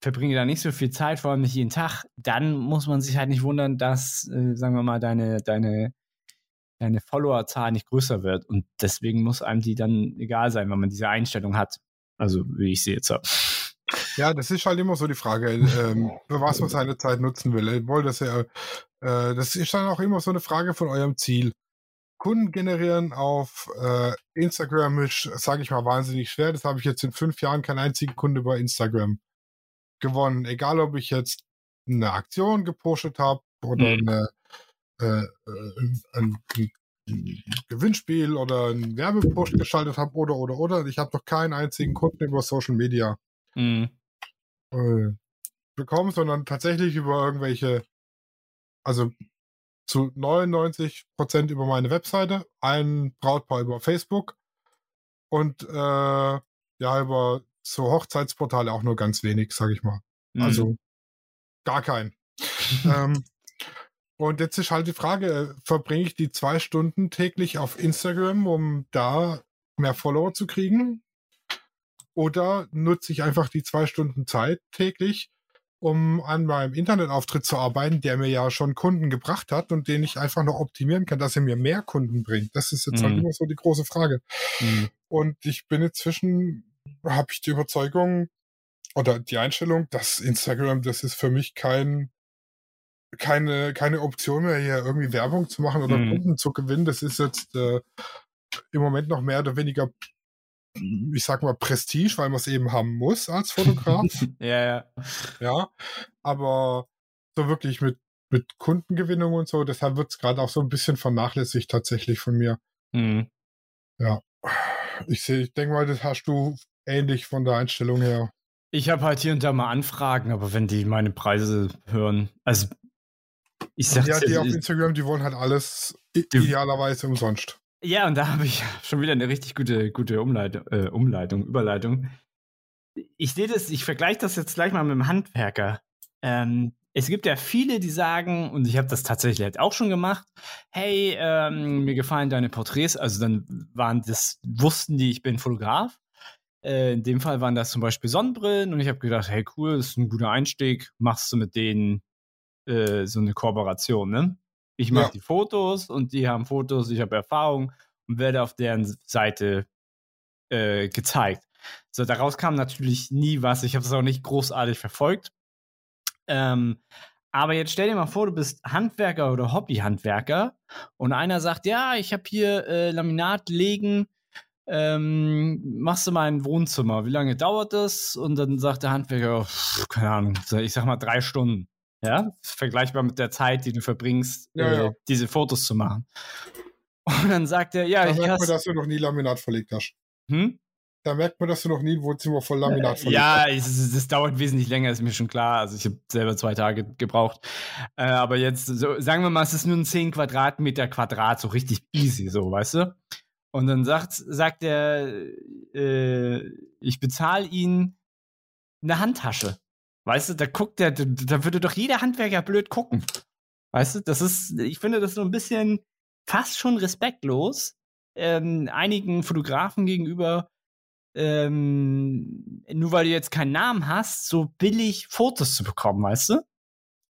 [SPEAKER 2] verbringe da nicht so viel Zeit, vor allem nicht jeden Tag, dann muss man sich halt nicht wundern, dass, äh, sagen wir mal, deine, deine, deine Followerzahl nicht größer wird. Und deswegen muss einem die dann egal sein, wenn man diese Einstellung hat. Also, wie ich sie jetzt habe.
[SPEAKER 1] Ja, das ist halt immer so die Frage, ähm, für was man seine Zeit nutzen will. Ich wollte das ja, äh, das ist dann auch immer so eine Frage von eurem Ziel. Kunden generieren auf äh, Instagram ist, sage ich mal, wahnsinnig schwer. Das habe ich jetzt in fünf Jahren keinen einzigen Kunde bei Instagram gewonnen. Egal, ob ich jetzt eine Aktion gepostet habe oder
[SPEAKER 2] Mhm.
[SPEAKER 1] eine, äh, äh, ein, ein, ein Gewinnspiel oder einen Werbepost geschaltet habe oder oder oder. Ich habe noch keinen einzigen Kunden über Social Media
[SPEAKER 2] Mhm.
[SPEAKER 1] äh, bekommen, sondern tatsächlich über irgendwelche, also zu 99 Prozent über meine Webseite, ein Brautpaar über Facebook und äh, ja, über so Hochzeitsportale auch nur ganz wenig, sage ich mal.
[SPEAKER 2] Mhm.
[SPEAKER 1] Also gar keinen. ähm, und jetzt ist halt die Frage, äh, verbringe ich die zwei Stunden täglich auf Instagram, um da mehr Follower zu kriegen? Oder nutze ich einfach die zwei Stunden Zeit täglich, um an meinem Internetauftritt zu arbeiten, der mir ja schon Kunden gebracht hat und den ich einfach noch optimieren kann, dass er mir mehr Kunden bringt? Das ist jetzt halt
[SPEAKER 2] Mhm.
[SPEAKER 1] immer so die große Frage.
[SPEAKER 2] Mhm.
[SPEAKER 1] Und ich bin inzwischen, habe ich die Überzeugung oder die Einstellung, dass Instagram, das ist für mich kein, keine, keine Option mehr, hier irgendwie Werbung zu machen oder
[SPEAKER 2] Mhm.
[SPEAKER 1] Kunden zu gewinnen. Das ist jetzt äh, im Moment noch mehr oder weniger, ich sag mal, Prestige, weil man es eben haben muss als Fotograf.
[SPEAKER 2] ja, ja.
[SPEAKER 1] ja. Aber so wirklich mit, mit Kundengewinnung und so, deshalb wird es gerade auch so ein bisschen vernachlässigt tatsächlich von mir.
[SPEAKER 2] Mhm.
[SPEAKER 1] Ich sehe, ich denke mal, das hast du ähnlich von der Einstellung her.
[SPEAKER 2] Ich habe halt hier und da mal Anfragen, aber wenn die meine Preise hören, also ich sag's
[SPEAKER 1] Ja, die
[SPEAKER 2] dir,
[SPEAKER 1] auf Instagram, die wollen halt alles idealerweise umsonst.
[SPEAKER 2] Ja, und da habe ich schon wieder eine richtig gute, gute Umleitung, äh, Umleitung, Überleitung. Ich sehe das, ich vergleiche das jetzt gleich mal mit dem Handwerker. Ähm, es gibt ja viele, die sagen, und ich habe das tatsächlich halt auch schon gemacht, hey, ähm, mir gefallen deine Porträts, also dann waren das, wussten die, ich bin Fotograf. Äh, in dem Fall waren das zum Beispiel Sonnenbrillen und ich habe gedacht, hey cool, das ist ein guter Einstieg, machst du mit denen äh, so eine Kooperation, ne? Ich mache
[SPEAKER 1] Ja.
[SPEAKER 2] die Fotos und die haben Fotos, ich habe Erfahrung und werde auf deren Seite äh, gezeigt. So, daraus kam natürlich nie was. Ich habe es auch nicht großartig verfolgt. Ähm, aber jetzt stell dir mal vor, du bist Handwerker oder Hobbyhandwerker und einer sagt, ja, ich habe hier äh, Laminat legen, ähm, machst du mal ein Wohnzimmer. Wie lange dauert das? Und dann sagt der Handwerker, pff, keine Ahnung, ich sag mal drei Stunden. Ja, vergleichbar mit der Zeit, die du verbringst,
[SPEAKER 1] Ja,
[SPEAKER 2] äh,
[SPEAKER 1] ja.
[SPEAKER 2] diese Fotos zu machen. Und dann sagt er, ja,
[SPEAKER 1] Da
[SPEAKER 2] ich
[SPEAKER 1] merkt man,
[SPEAKER 2] hast,
[SPEAKER 1] dass du noch nie Laminat verlegt hast.
[SPEAKER 2] hm?
[SPEAKER 1] Da merkt man, dass du noch nie ein Wohnzimmer voll Laminat verlegt
[SPEAKER 2] Ja,
[SPEAKER 1] hast.
[SPEAKER 2] es, es, es dauert wesentlich länger, ist mir schon klar. Also ich habe selber zwei Tage gebraucht. Äh, aber jetzt, so, sagen wir mal, es ist nur ein 10 Quadratmeter Quadrat, so richtig easy, so, weißt du? Und dann sagt, sagt er, äh, ich bezahle ihn eine Handtasche. Weißt du, da guckt der, da, würde doch jeder Handwerker blöd gucken. Weißt du, das ist, ich finde das so ein bisschen fast schon respektlos ähm, einigen Fotografen gegenüber, ähm, nur weil du jetzt keinen Namen hast, so billig Fotos zu bekommen, weißt du?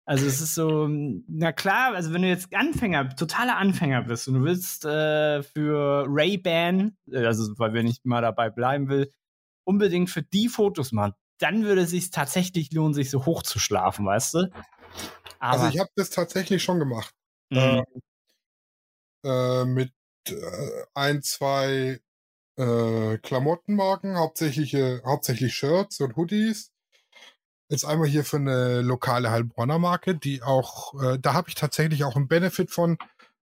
[SPEAKER 2] Also es ist so, na klar, also wenn du jetzt Anfänger, totaler Anfänger bist und du willst äh, für Ray-Ban, äh, also weil wenn ich mal dabei bleiben will, unbedingt für die Fotos machen, dann würde es sich tatsächlich lohnen, sich so hoch zu schlafen, weißt du?
[SPEAKER 1] Also ich habe das tatsächlich schon gemacht.
[SPEAKER 2] Mhm.
[SPEAKER 1] Äh, mit äh, ein, zwei äh, Klamottenmarken, hauptsächlich, äh, hauptsächlich Shirts und Hoodies. Jetzt einmal hier für eine lokale Heilbronner Marke, die auch, äh, da habe ich tatsächlich auch einen Benefit von.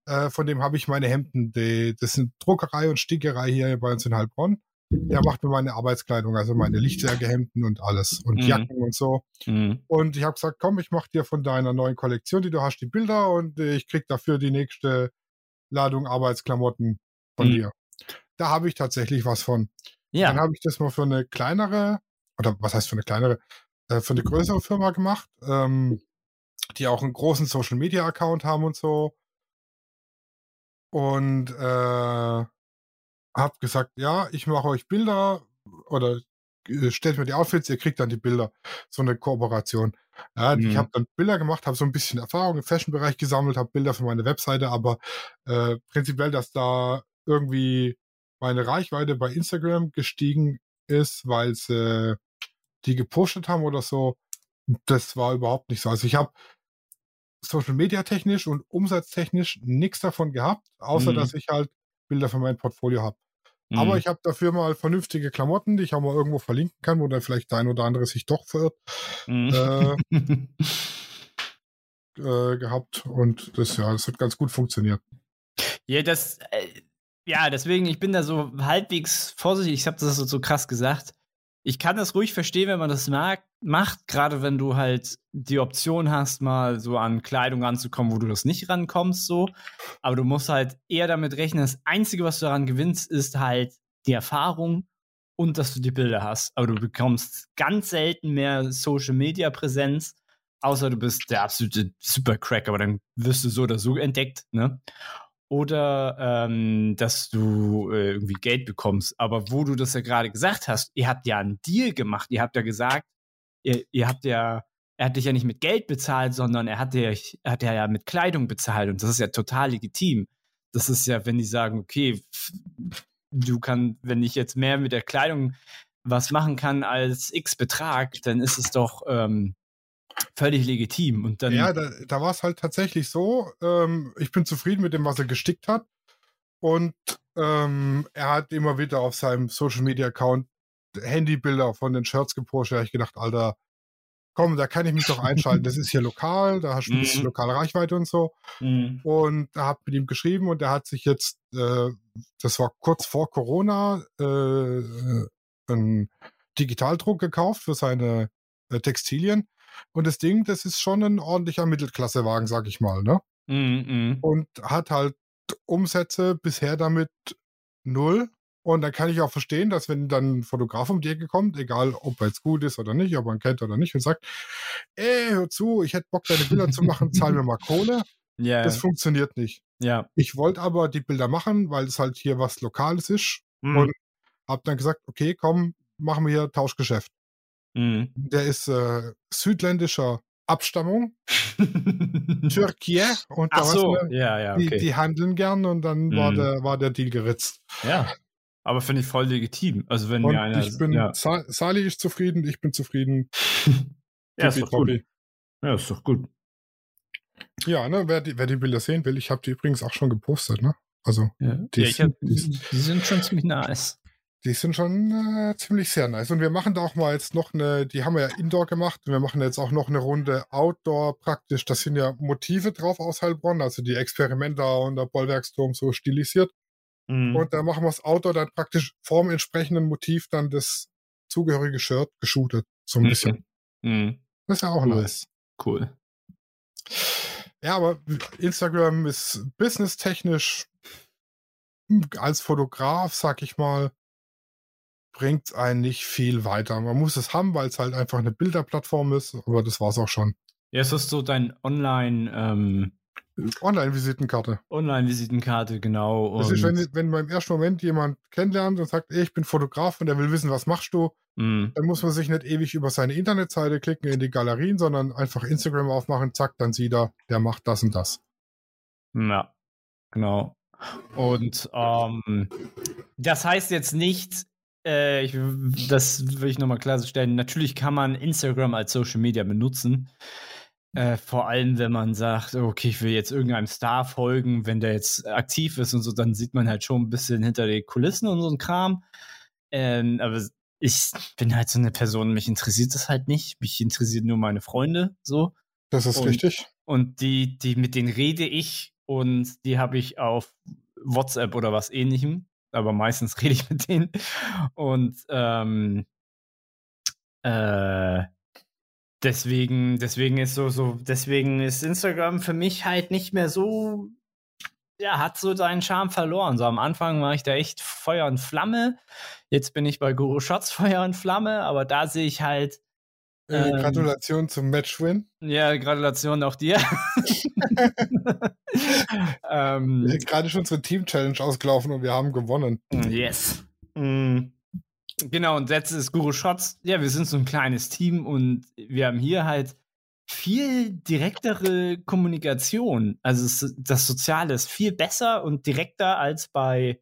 [SPEAKER 1] Äh, von dem habe ich meine Hemden. Die, das sind Druckerei und Stickerei hier bei uns in Heilbronn. Der macht mir meine Arbeitskleidung, also meine Lichtwerkehemden und alles und
[SPEAKER 2] Mhm.
[SPEAKER 1] Jacken und so.
[SPEAKER 2] Mhm.
[SPEAKER 1] Und ich habe gesagt, komm, ich mache dir von deiner neuen Kollektion, die du hast, die Bilder und äh, ich krieg dafür die nächste Ladung Arbeitsklamotten von
[SPEAKER 2] Mhm.
[SPEAKER 1] dir. Da habe ich tatsächlich was von.
[SPEAKER 2] Ja.
[SPEAKER 1] Dann habe ich das mal für eine kleinere, oder was heißt für eine kleinere, äh, für eine größere Firma gemacht, ähm, die auch einen großen Social Media Account haben und so. Und äh, habe gesagt, ja, ich mache euch Bilder oder äh, stellt mir die Outfits, ihr kriegt dann die Bilder. So eine Kooperation. Ja,
[SPEAKER 2] Mhm.
[SPEAKER 1] Ich habe dann Bilder gemacht, habe so ein bisschen Erfahrung im Fashion-Bereich gesammelt, habe Bilder für meine Webseite, aber äh, prinzipiell, dass da irgendwie meine Reichweite bei Instagram gestiegen ist, weil sie die gepostet haben oder so, das war überhaupt nicht so. Also ich habe Social Media technisch und umsatztechnisch nichts davon gehabt, außer
[SPEAKER 2] Mhm.
[SPEAKER 1] dass ich halt Bilder für mein Portfolio habe. Aber
[SPEAKER 2] Mhm.
[SPEAKER 1] ich habe dafür mal vernünftige Klamotten, die ich auch mal irgendwo verlinken kann, wo dann vielleicht der ein oder andere sich doch verirrt,
[SPEAKER 2] Mhm.
[SPEAKER 1] äh, gehabt. Und das, ja, das hat ganz gut funktioniert.
[SPEAKER 2] Ja, das, äh, ja, deswegen, ich bin da so halbwegs vorsichtig. Ich habe das so, so krass gesagt. Ich kann das ruhig verstehen, wenn man das mag, macht, gerade wenn du halt die Option hast, mal so an Kleidung ranzukommen, wo du das nicht rankommst, so. Aber du musst halt eher damit rechnen, das Einzige, was du daran gewinnst, ist halt die Erfahrung und dass du die Bilder hast. Aber du bekommst ganz selten mehr Social Media Präsenz, außer du bist der absolute Supercrack, aber dann wirst du so oder so entdeckt, ne? Oder ähm, dass du äh, irgendwie Geld bekommst. Aber wo du das ja gerade gesagt hast, ihr habt ja einen Deal gemacht. Ihr habt ja gesagt, ihr, ihr habt ja, er hat dich ja nicht mit Geld bezahlt, sondern er hat ja, er hat ja mit Kleidung bezahlt. Und das ist ja total legitim. Das ist ja, wenn die sagen, okay, du kannst, wenn ich jetzt mehr mit der Kleidung was machen kann als X Betrag, dann ist es doch ähm, völlig legitim. Und dann
[SPEAKER 1] Ja, da, da war es halt tatsächlich so. Ähm, ich bin zufrieden mit dem, was er gestickt hat. Und ähm, er hat immer wieder auf seinem Social Media Account Handybilder von den Shirts gepostet. Da habe ich gedacht, Alter, komm, da kann ich mich doch einschalten. Das ist hier lokal, da hast du ein bisschen
[SPEAKER 2] Mhm.
[SPEAKER 1] lokale Reichweite und so.
[SPEAKER 2] Mhm.
[SPEAKER 1] Und da habe mit ihm geschrieben und er hat sich jetzt, äh, das war kurz vor Corona, äh, einen Digitaldruck gekauft für seine äh, Textilien. Und das Ding, das ist schon ein ordentlicher Mittelklassewagen, sag ich mal, ne?
[SPEAKER 2] Mhm. Mhm.
[SPEAKER 1] Und hat halt Umsätze bisher damit null. Und dann kann ich auch verstehen, dass wenn dann ein Fotograf um die Ecke kommt, egal ob er jetzt gut ist oder nicht, ob er ihn kennt oder nicht, und sagt, ey, hör zu, ich hätte Bock, deine Bilder zu machen, zahl mir mal Kohle.
[SPEAKER 2] Ja,
[SPEAKER 1] Das funktioniert nicht.
[SPEAKER 2] ja.
[SPEAKER 1] Ich wollte aber die Bilder machen, weil es halt hier was Lokales ist.
[SPEAKER 2] Mhm.
[SPEAKER 1] Und hab dann gesagt, okay, komm, machen wir hier Tauschgeschäft.
[SPEAKER 2] Mhm.
[SPEAKER 1] Der ist äh, südländischer Abstammung, Türkei. Und da
[SPEAKER 2] Ach so,
[SPEAKER 1] du,
[SPEAKER 2] ja, ja,
[SPEAKER 1] die,
[SPEAKER 2] okay.
[SPEAKER 1] die handeln gern und dann war,
[SPEAKER 2] Mhm.
[SPEAKER 1] der, war der Deal geritzt.
[SPEAKER 2] ja. Aber finde ich voll legitim. Also wenn
[SPEAKER 1] Und
[SPEAKER 2] mir einer.
[SPEAKER 1] ich bin,
[SPEAKER 2] ja.
[SPEAKER 1] Sa Sali ist zufrieden, ich bin zufrieden.
[SPEAKER 2] ja, ist doch gut. Ja, ist doch gut.
[SPEAKER 1] Ja, ne, wer die, wer die Bilder sehen will, ich habe die übrigens auch schon gepostet, ne? Also,
[SPEAKER 2] Ja,
[SPEAKER 1] Die
[SPEAKER 2] ja ich hab,
[SPEAKER 1] sind-
[SPEAKER 2] die sind schon ziemlich nice.
[SPEAKER 1] Die sind schon äh, ziemlich sehr nice. Und wir machen da auch mal jetzt noch eine, die haben wir ja Indoor gemacht und wir machen jetzt auch noch eine Runde Outdoor praktisch. Das sind ja Motive drauf aus Heilbronn, also die Experimenter und der Bollwerksturm so stilisiert. mhm. und da machen wir das Auto dann praktisch vorm entsprechenden Motiv dann das zugehörige Shirt geshootet. So ein mhm. bisschen. Mhm. Das ist ja auch
[SPEAKER 2] cool.
[SPEAKER 1] nice.
[SPEAKER 2] Cool.
[SPEAKER 1] Ja, aber Instagram ist businesstechnisch als Fotograf, sag ich mal, bringt einen nicht viel weiter. Man muss es haben, weil es halt einfach eine Bilderplattform ist, aber das war es auch schon.
[SPEAKER 2] Ja, es ist so dein Online- ähm,
[SPEAKER 1] Online-Visitenkarte.
[SPEAKER 2] Online-Visitenkarte, genau.
[SPEAKER 1] Das ist, wenn, wenn man im ersten Moment jemand kennenlernt und sagt, ey, ich bin Fotograf und der will wissen, was machst du, mm. dann muss man sich nicht ewig über seine Internetseite klicken in die Galerien, sondern einfach Instagram aufmachen, zack, dann sieht er, der macht das und das.
[SPEAKER 2] Ja, genau. Und ähm, das heißt jetzt nicht, äh, ich, das will ich nochmal klarstellen, natürlich kann man Instagram als Social Media benutzen. Äh, vor allem, wenn man sagt, okay, ich will jetzt irgendeinem Star folgen, wenn der jetzt aktiv ist und so, dann sieht man halt schon ein bisschen hinter den Kulissen und so ein Kram. Ähm, aber ich bin halt so eine Person, mich interessiert das halt nicht. Mich interessiert nur meine Freunde, so.
[SPEAKER 1] Das ist
[SPEAKER 2] und,
[SPEAKER 1] richtig.
[SPEAKER 2] Und die, die, mit denen rede ich und die habe ich auf WhatsApp oder was ähnlichem. Aber meistens rede ich mit denen. Und ähm, äh, deswegen, deswegen ist so, so, deswegen ist Instagram für mich halt nicht mehr so, ja, hat so seinen Charme verloren. So am Anfang war ich da echt Feuer und Flamme. Jetzt bin ich bei Guru Shots Feuer und Flamme, aber da sehe ich halt.
[SPEAKER 1] Äh, ähm, Gratulation zum Matchwin.
[SPEAKER 2] Ja, Gratulation auch dir.
[SPEAKER 1] ähm, Gerade schon zur Team Challenge ausgelaufen und wir haben gewonnen.
[SPEAKER 2] Yes. Mm. Genau, und jetzt ist Guru Shots. Ja, wir sind so ein kleines Team und wir haben hier halt viel direktere Kommunikation. Also das Soziale ist viel besser und direkter als bei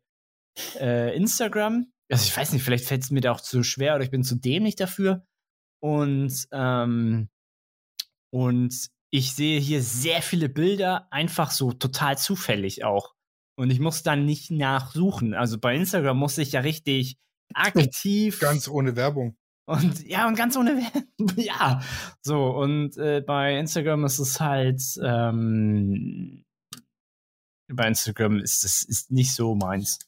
[SPEAKER 2] äh, Instagram. Also ich weiß nicht, vielleicht fällt es mir da auch zu schwer oder ich bin zu dämlich dafür. Und, ähm, und ich sehe hier sehr viele Bilder, einfach so total zufällig auch. Und ich muss dann nicht nachsuchen. Also bei Instagram muss ich ja richtig aktiv.
[SPEAKER 1] Ganz ohne Werbung.
[SPEAKER 2] Und ja, und ganz ohne Werbung. ja. So, und äh, bei Instagram ist es halt, ähm, bei Instagram ist es ist nicht so meins.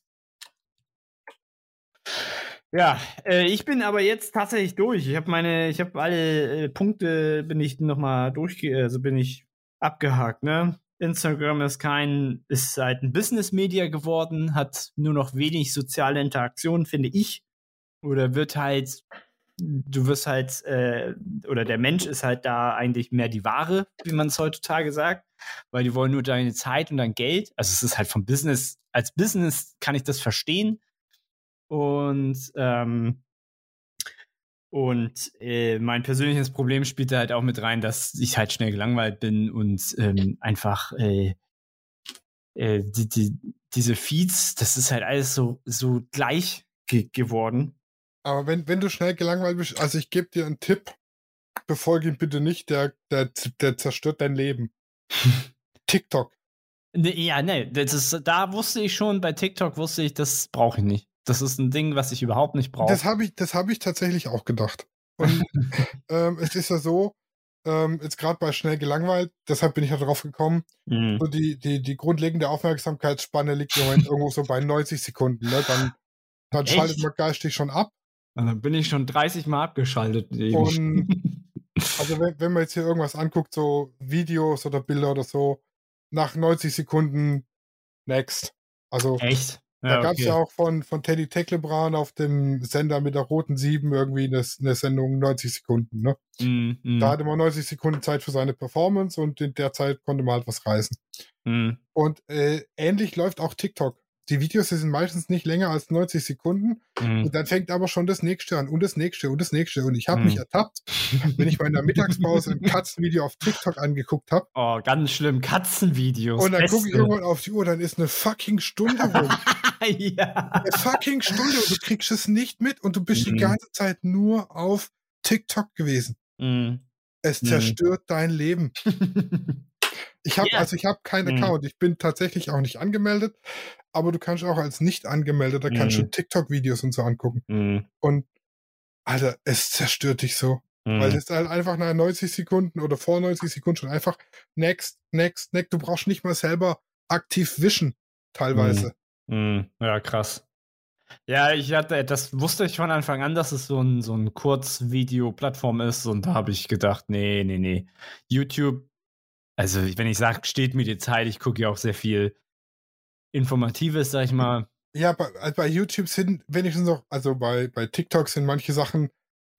[SPEAKER 2] Ja, äh, ich bin aber jetzt tatsächlich durch. Ich habe meine, ich habe alle äh, Punkte, bin ich nochmal durch, also bin ich abgehakt, ne? Instagram ist kein, ist halt ein Business-Media geworden, hat nur noch wenig soziale Interaktion, finde ich. Oder wird halt, du wirst halt, äh, oder der Mensch ist halt da eigentlich mehr die Ware, wie man es heutzutage sagt, weil die wollen nur deine Zeit und dein Geld. Also es ist halt vom Business, als Business kann ich das verstehen. Und ähm, und äh, mein persönliches Problem spielt da halt auch mit rein, dass ich halt schnell gelangweilt bin und ähm, einfach äh, äh, die, die, diese Feeds, das ist halt alles so, so gleich ge geworden.
[SPEAKER 1] Aber wenn, wenn du schnell gelangweilt bist, also ich gebe dir einen Tipp, befolge ihn bitte nicht, der, der, der zerstört dein Leben. TikTok.
[SPEAKER 2] Ne, ja, nee, das ist, da wusste ich schon, bei TikTok wusste ich, das brauche ich nicht. Das ist ein Ding, was ich überhaupt nicht brauche.
[SPEAKER 1] Das habe ich, hab ich tatsächlich auch gedacht. Und ähm, es ist ja so, ähm, jetzt gerade bei schnell gelangweilt, deshalb bin ich ja drauf gekommen, mhm. so die, die, die grundlegende Aufmerksamkeitsspanne liegt im Moment irgendwo so bei 90 Sekunden. Ne? Dann, dann schaltet man geistig schon ab.
[SPEAKER 2] Und dann bin ich schon 30 Mal abgeschaltet.
[SPEAKER 1] Und also wenn, wenn man jetzt hier irgendwas anguckt, so Videos oder Bilder oder so, nach 90 Sekunden next. Also
[SPEAKER 2] Echt?
[SPEAKER 1] Ja, da gab es okay. ja auch von, von Teddy Tecklebran auf dem Sender mit der roten Sieben irgendwie eine, eine Sendung 90 Sekunden. Ne? Mm, mm. Da hatte man 90 Sekunden Zeit für seine Performance und in der Zeit konnte man halt was reißen. Mm. Und äh, ähnlich läuft auch TikTok die Videos die sind meistens nicht länger als 90 Sekunden. Mhm. Und dann fängt aber schon das nächste an und das nächste und das nächste. Und ich habe mhm. mich ertappt, wenn ich mal in der Mittagspause ein Katzenvideo auf TikTok angeguckt habe.
[SPEAKER 2] Oh, ganz schlimm. Katzenvideos.
[SPEAKER 1] Und dann gucke ich irgendwann auf die Uhr, dann ist eine fucking Stunde rum. ja. Eine fucking Stunde und du kriegst es nicht mit und du bist mhm. die ganze Zeit nur auf TikTok gewesen. Mhm. Es mhm. zerstört dein Leben. Ich habe yeah. also ich habe keinen mhm. Account. Ich bin tatsächlich auch nicht angemeldet, aber du kannst auch als nicht angemeldeter mhm. kannst du mhm. TikTok-Videos und so angucken. Mhm. Und Alter, es zerstört dich so. Mhm. Weil es ist halt einfach nach 90 Sekunden oder vor 90 Sekunden schon einfach next, next, next. Du brauchst nicht mal selber aktiv wischen, teilweise.
[SPEAKER 2] Hm, ja, krass. Ja, ich hatte, das wusste ich von Anfang an, dass es so ein, so ein Kurzvideo-Plattform ist und da habe ich gedacht, nee, nee, nee. YouTube, also wenn ich sage, steht mir die Zeit, ich gucke ja auch sehr viel Informatives, sag ich mal.
[SPEAKER 1] Ja, bei, also bei YouTube sind wenigstens noch, also bei, bei TikTok sind manche Sachen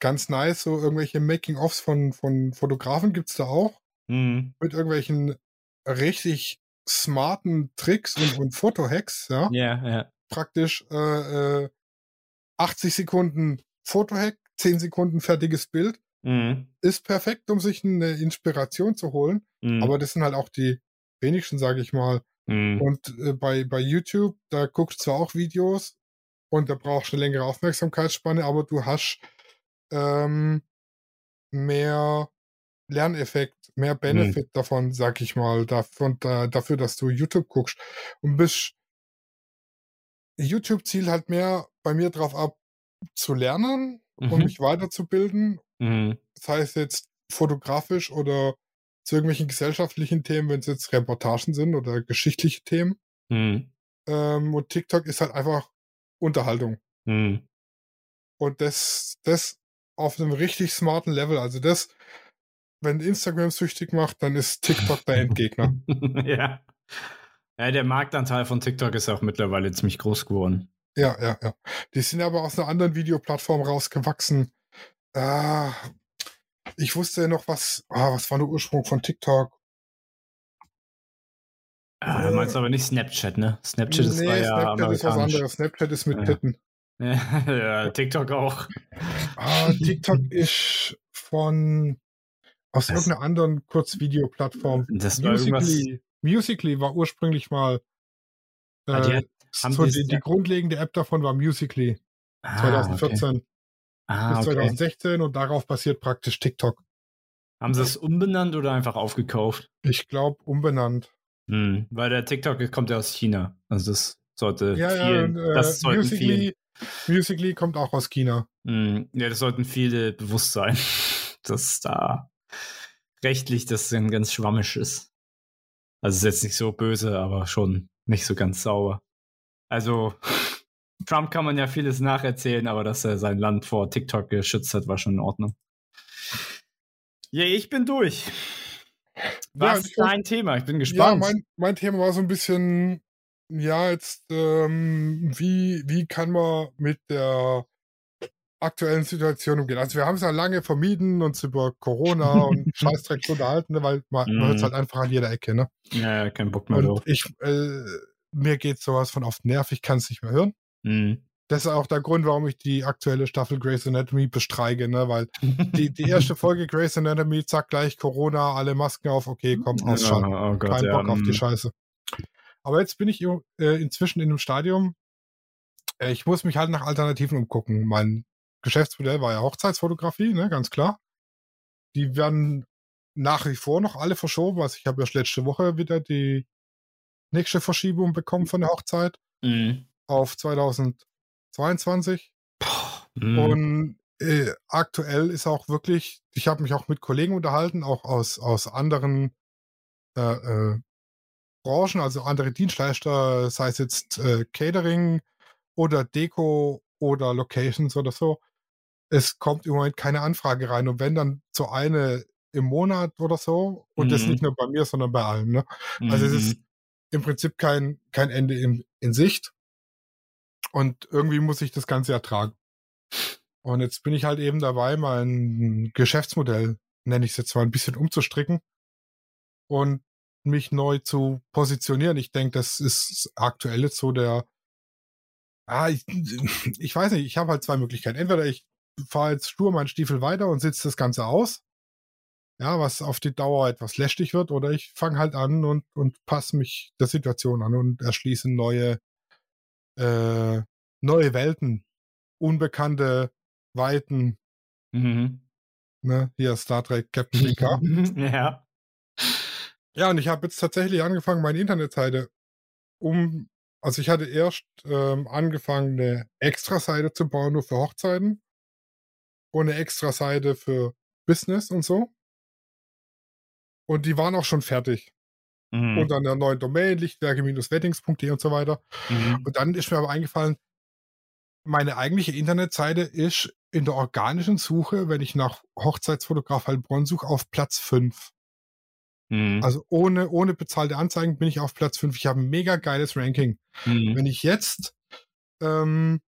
[SPEAKER 1] ganz nice, so irgendwelche Making-ofs von, von Fotografen gibt es da auch.
[SPEAKER 2] Mhm.
[SPEAKER 1] Mit irgendwelchen richtig smarten Tricks und, und Fotohacks, ja.
[SPEAKER 2] Ja, ja.
[SPEAKER 1] Praktisch äh, äh, 80 Sekunden Fotohack, 10 Sekunden fertiges Bild.
[SPEAKER 2] Mhm.
[SPEAKER 1] Ist perfekt, um sich eine Inspiration zu holen.
[SPEAKER 2] Mhm.
[SPEAKER 1] Aber das sind halt auch die wenigsten, sage ich mal.
[SPEAKER 2] Mhm.
[SPEAKER 1] Und äh, bei, bei YouTube, da guckst du zwar auch Videos und da brauchst du eine längere Aufmerksamkeitsspanne, aber du hast ähm, mehr Lerneffekt, mehr Benefit davon, sag ich mal, davon, da, dafür, dass du YouTube guckst. Und bist YouTube zielt halt mehr bei mir drauf ab, zu lernen und
[SPEAKER 2] Mhm.
[SPEAKER 1] mich weiterzubilden.
[SPEAKER 2] Mhm.
[SPEAKER 1] Das heißt jetzt fotografisch oder zu irgendwelchen gesellschaftlichen Themen, wenn es jetzt Reportagen sind oder geschichtliche Themen.
[SPEAKER 2] Mhm.
[SPEAKER 1] Ähm, und TikTok ist halt einfach Unterhaltung.
[SPEAKER 2] Mhm.
[SPEAKER 1] Und das, das auf einem richtig smarten Level. Also das, wenn Instagram süchtig macht, dann ist TikTok der Endgegner.
[SPEAKER 2] ja. Ja, der Marktanteil von TikTok ist auch mittlerweile ziemlich groß geworden.
[SPEAKER 1] Ja, ja, ja. Die sind aber aus einer anderen Videoplattform rausgewachsen. Ah, ich wusste noch was, ah, was war der Ursprung von TikTok?
[SPEAKER 2] Ah, du meinst aber nicht Snapchat, ne? Snapchat ist war ja
[SPEAKER 1] Snapchat ist was anderes. Snapchat ist mit
[SPEAKER 2] Ja.
[SPEAKER 1] Titten.
[SPEAKER 2] ja, TikTok auch.
[SPEAKER 1] Ah, TikTok ist von aus
[SPEAKER 2] Das-
[SPEAKER 1] irgendeiner anderen Kurzvideoplattform.
[SPEAKER 2] Das war irgendwas.
[SPEAKER 1] Musically, Musically war ursprünglich mal
[SPEAKER 2] Ah, die
[SPEAKER 1] äh,
[SPEAKER 2] hat- haben
[SPEAKER 1] so
[SPEAKER 2] die
[SPEAKER 1] die, grundlegende App davon war Musically
[SPEAKER 2] Ah,
[SPEAKER 1] 2014
[SPEAKER 2] Okay. Ah,
[SPEAKER 1] bis
[SPEAKER 2] okay.
[SPEAKER 1] 2016 und darauf basiert praktisch TikTok.
[SPEAKER 2] Haben sie es umbenannt oder einfach aufgekauft?
[SPEAKER 1] Ich glaube umbenannt.
[SPEAKER 2] Hm, weil der TikTok kommt ja aus China. Also das sollte
[SPEAKER 1] Ja, ja,
[SPEAKER 2] vielen,
[SPEAKER 1] und, äh,
[SPEAKER 2] das sollten vielen,
[SPEAKER 1] Musically, Musically kommt auch aus China.
[SPEAKER 2] Hm, ja, das sollten viele bewusst sein, dass da rechtlich das ganz schwammisch ist. Also ist jetzt nicht so böse, aber schon nicht so ganz sauber. Also Trump kann man ja vieles nacherzählen, aber dass er sein Land vor TikTok geschützt hat, war schon in Ordnung. Ja, ich bin durch. Was
[SPEAKER 1] Ja,
[SPEAKER 2] ist dein Thema? Ich bin
[SPEAKER 1] Ja,
[SPEAKER 2] gespannt.
[SPEAKER 1] mein, mein Thema war so ein bisschen, ja, jetzt, ähm, wie, wie kann man mit der aktuellen Situation umgehen? Also wir haben es ja lange vermieden, uns über Corona und Scheißdreck zu unterhalten, ne, weil man, man hört es halt einfach an jeder Ecke, ne?
[SPEAKER 2] ja, ja, kein Bock mehr drauf.
[SPEAKER 1] Und ich, äh, mir geht sowas von auf den Nerv, ich kann es nicht mehr hören.
[SPEAKER 2] Mhm.
[SPEAKER 1] Das ist auch der Grund, warum ich die aktuelle Staffel Grey's Anatomy bestreike, ne? Weil die, die erste Folge Grey's Anatomy, zack, gleich Corona, alle Masken auf, okay, komm, ausschalten.
[SPEAKER 2] Oh, oh Gott,
[SPEAKER 1] Kein
[SPEAKER 2] ja,
[SPEAKER 1] Bock auf die
[SPEAKER 2] mm.
[SPEAKER 1] Scheiße. Aber jetzt bin ich äh, inzwischen in einem Stadium, äh, ich muss mich halt nach Alternativen umgucken. Mein Geschäftsmodell war ja Hochzeitsfotografie, ne, ganz klar. Die werden nach wie vor noch alle verschoben. Also ich habe erst letzte Woche wieder die nächste Verschiebung bekommen von der Hochzeit
[SPEAKER 2] Mhm.
[SPEAKER 1] auf 2022.
[SPEAKER 2] Mhm.
[SPEAKER 1] Und äh, aktuell ist auch wirklich, ich habe mich auch mit Kollegen unterhalten, auch aus, aus anderen äh, äh, Branchen, also andere Dienstleister, sei es jetzt äh, Catering oder Deko oder Locations oder so. Es kommt im Moment keine Anfrage rein. Und wenn dann so eine im Monat oder so, und das
[SPEAKER 2] Mhm.
[SPEAKER 1] nicht nur bei mir, sondern bei allen. Ne? Also es ist
[SPEAKER 2] Mhm.
[SPEAKER 1] Im Prinzip kein, kein Ende in, in Sicht. Und irgendwie muss ich das Ganze ertragen. Und jetzt bin ich halt eben dabei, mein Geschäftsmodell, nenne ich es jetzt mal, ein bisschen umzustricken und mich neu zu positionieren. Ich denke, das ist aktuell jetzt so der, ah, ich, ich weiß nicht, ich habe halt zwei Möglichkeiten. Entweder ich fahre jetzt stur meinen Stiefel weiter und sitze das Ganze aus, ja, was auf die Dauer etwas lästig wird, oder ich fange halt an und, und passe mich der Situation an und erschließe neue, äh, neue Welten, unbekannte Weiten,
[SPEAKER 2] Mhm.
[SPEAKER 1] ne, hier Star Trek Captain Picard.
[SPEAKER 2] ja.
[SPEAKER 1] Ja, und ich habe jetzt tatsächlich angefangen, meine Internetseite um, also ich hatte erst ähm, angefangen, eine Extra-Seite zu bauen, nur für Hochzeiten und eine Extra-Seite für Business und so. Und die waren auch schon fertig. mhm. unter einer neuen Domain, lichtwerke-weddings.de und so weiter. Mhm. Und dann ist mir aber eingefallen, meine eigentliche Internetseite ist in der organischen Suche, wenn ich nach Hochzeitsfotograf Heilbronn suche, auf Platz 5. Mhm. Also ohne, ohne bezahlte Anzeigen bin ich auf Platz 5. Ich habe ein mega geiles Ranking. Mhm. Wenn ich jetzt ähm,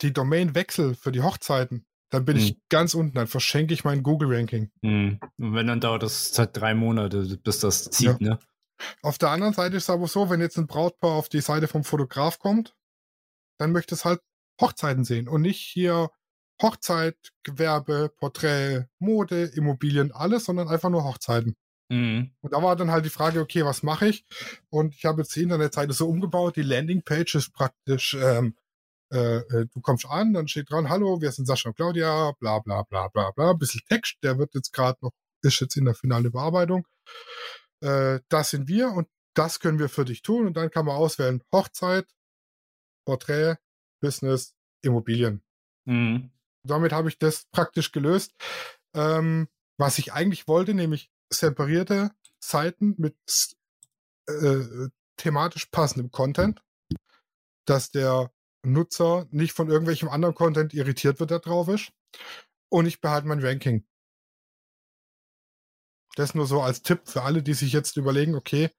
[SPEAKER 1] die Domain wechsle für die Hochzeiten, dann bin mhm. ich ganz unten, dann verschenke ich mein Google-Ranking.
[SPEAKER 2] Mhm. Und wenn, dann dauert das halt drei Monate, bis das zieht, ja. ne?
[SPEAKER 1] Auf der anderen Seite ist es aber so, wenn jetzt ein Brautpaar auf die Seite vom Fotograf kommt, dann möchte es halt Hochzeiten sehen und nicht hier Hochzeit, Gewerbe, Porträt, Mode, Immobilien, alles, sondern einfach nur Hochzeiten. Mhm. Und da war dann halt die Frage, okay, was mache ich? Und ich habe jetzt die Internetseite so umgebaut, die Landingpage ist praktisch, ähm, äh, äh, du kommst an, dann steht dran, hallo, wir sind Sascha und Claudia, bla bla bla bla bla, ein bisschen Text, der wird jetzt gerade noch, ist jetzt in der finalen Bearbeitung. Äh, das sind wir und das können wir für dich tun und dann kann man auswählen, Hochzeit, Porträt, Business, Immobilien. Mhm. Damit habe ich das praktisch gelöst. Ähm, was ich eigentlich wollte, nämlich separierte Seiten mit äh, thematisch passendem Content, dass der Nutzer nicht von irgendwelchem anderen Content irritiert wird, der drauf ist. Und ich behalte mein Ranking. Das nur so als Tipp für alle, die sich jetzt überlegen, okay,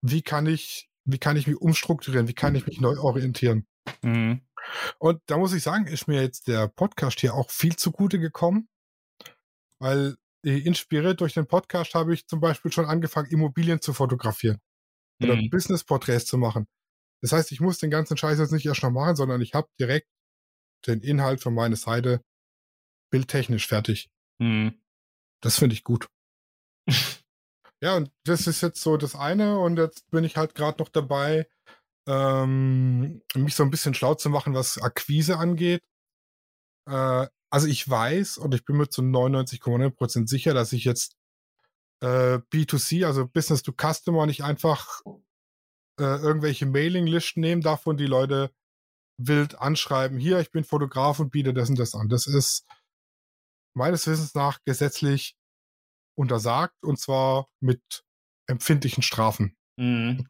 [SPEAKER 1] wie kann ich wie kann ich mich umstrukturieren, wie kann ich mich neu orientieren. Mhm. Und da muss ich sagen, ist mir jetzt der Podcast hier auch viel zugute gekommen, weil äh, inspiriert durch den Podcast habe ich zum Beispiel schon angefangen, Immobilien zu fotografieren oder mhm. Business-Porträts zu machen. Das heißt, ich muss den ganzen Scheiß jetzt nicht erst noch machen, sondern ich habe direkt den Inhalt von meiner Seite bildtechnisch fertig. Mhm. Das finde ich gut. Ja, und das ist jetzt so das eine. Und jetzt bin ich halt gerade noch dabei, ähm, mich so ein bisschen schlau zu machen, was Akquise angeht. Äh, also ich weiß und ich bin mir zu 99,9% sicher, dass ich jetzt äh, B2C, also Business to Customer, nicht einfach äh, irgendwelche Mailinglisten nehmen darf und die Leute wild anschreiben, hier, ich bin Fotograf und biete das und das an. Das ist meines Wissens nach gesetzlich untersagt und zwar mit empfindlichen Strafen. Mhm.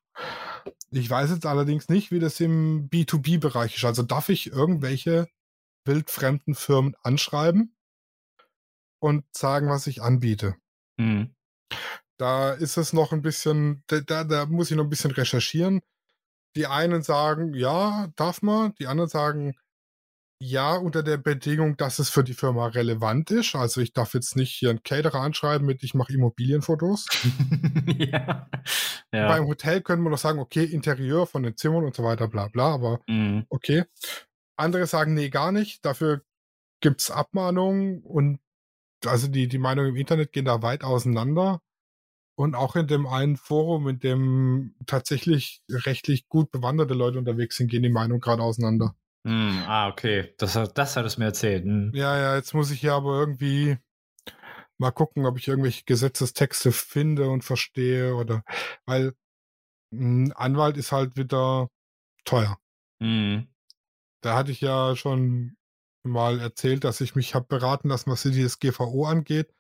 [SPEAKER 1] Ich weiß jetzt allerdings nicht, wie das im B2B-Bereich ist. Also darf ich irgendwelche wildfremden Firmen anschreiben und sagen, was ich anbiete. Mhm. Da ist es noch ein bisschen, da, da muss ich noch ein bisschen recherchieren. Die einen sagen, ja, darf man. Die anderen sagen, ja, unter der Bedingung, dass es für die Firma relevant ist. Also ich darf jetzt nicht hier einen Caterer anschreiben mit, ich mache Immobilienfotos. ja. ja. Beim Hotel können wir noch sagen, okay, Interieur von den Zimmern und so weiter, bla bla, aber mhm. okay. Andere sagen, nee, gar nicht. Dafür gibt es Abmahnungen und also die, die Meinungen im Internet gehen da weit auseinander. Und auch in dem einen Forum, in dem tatsächlich rechtlich gut bewanderte Leute unterwegs sind, gehen die Meinungen gerade auseinander.
[SPEAKER 2] Mm, ah, okay. Das, das hat es mir erzählt. Mm.
[SPEAKER 1] Ja, ja, jetzt muss ich hier aber irgendwie mal gucken, ob ich irgendwelche Gesetzestexte finde und verstehe oder weil ein Anwalt ist halt wieder teuer. Mm. Da hatte ich ja schon mal erzählt, dass ich mich habe beraten lassen, was die GVO angeht.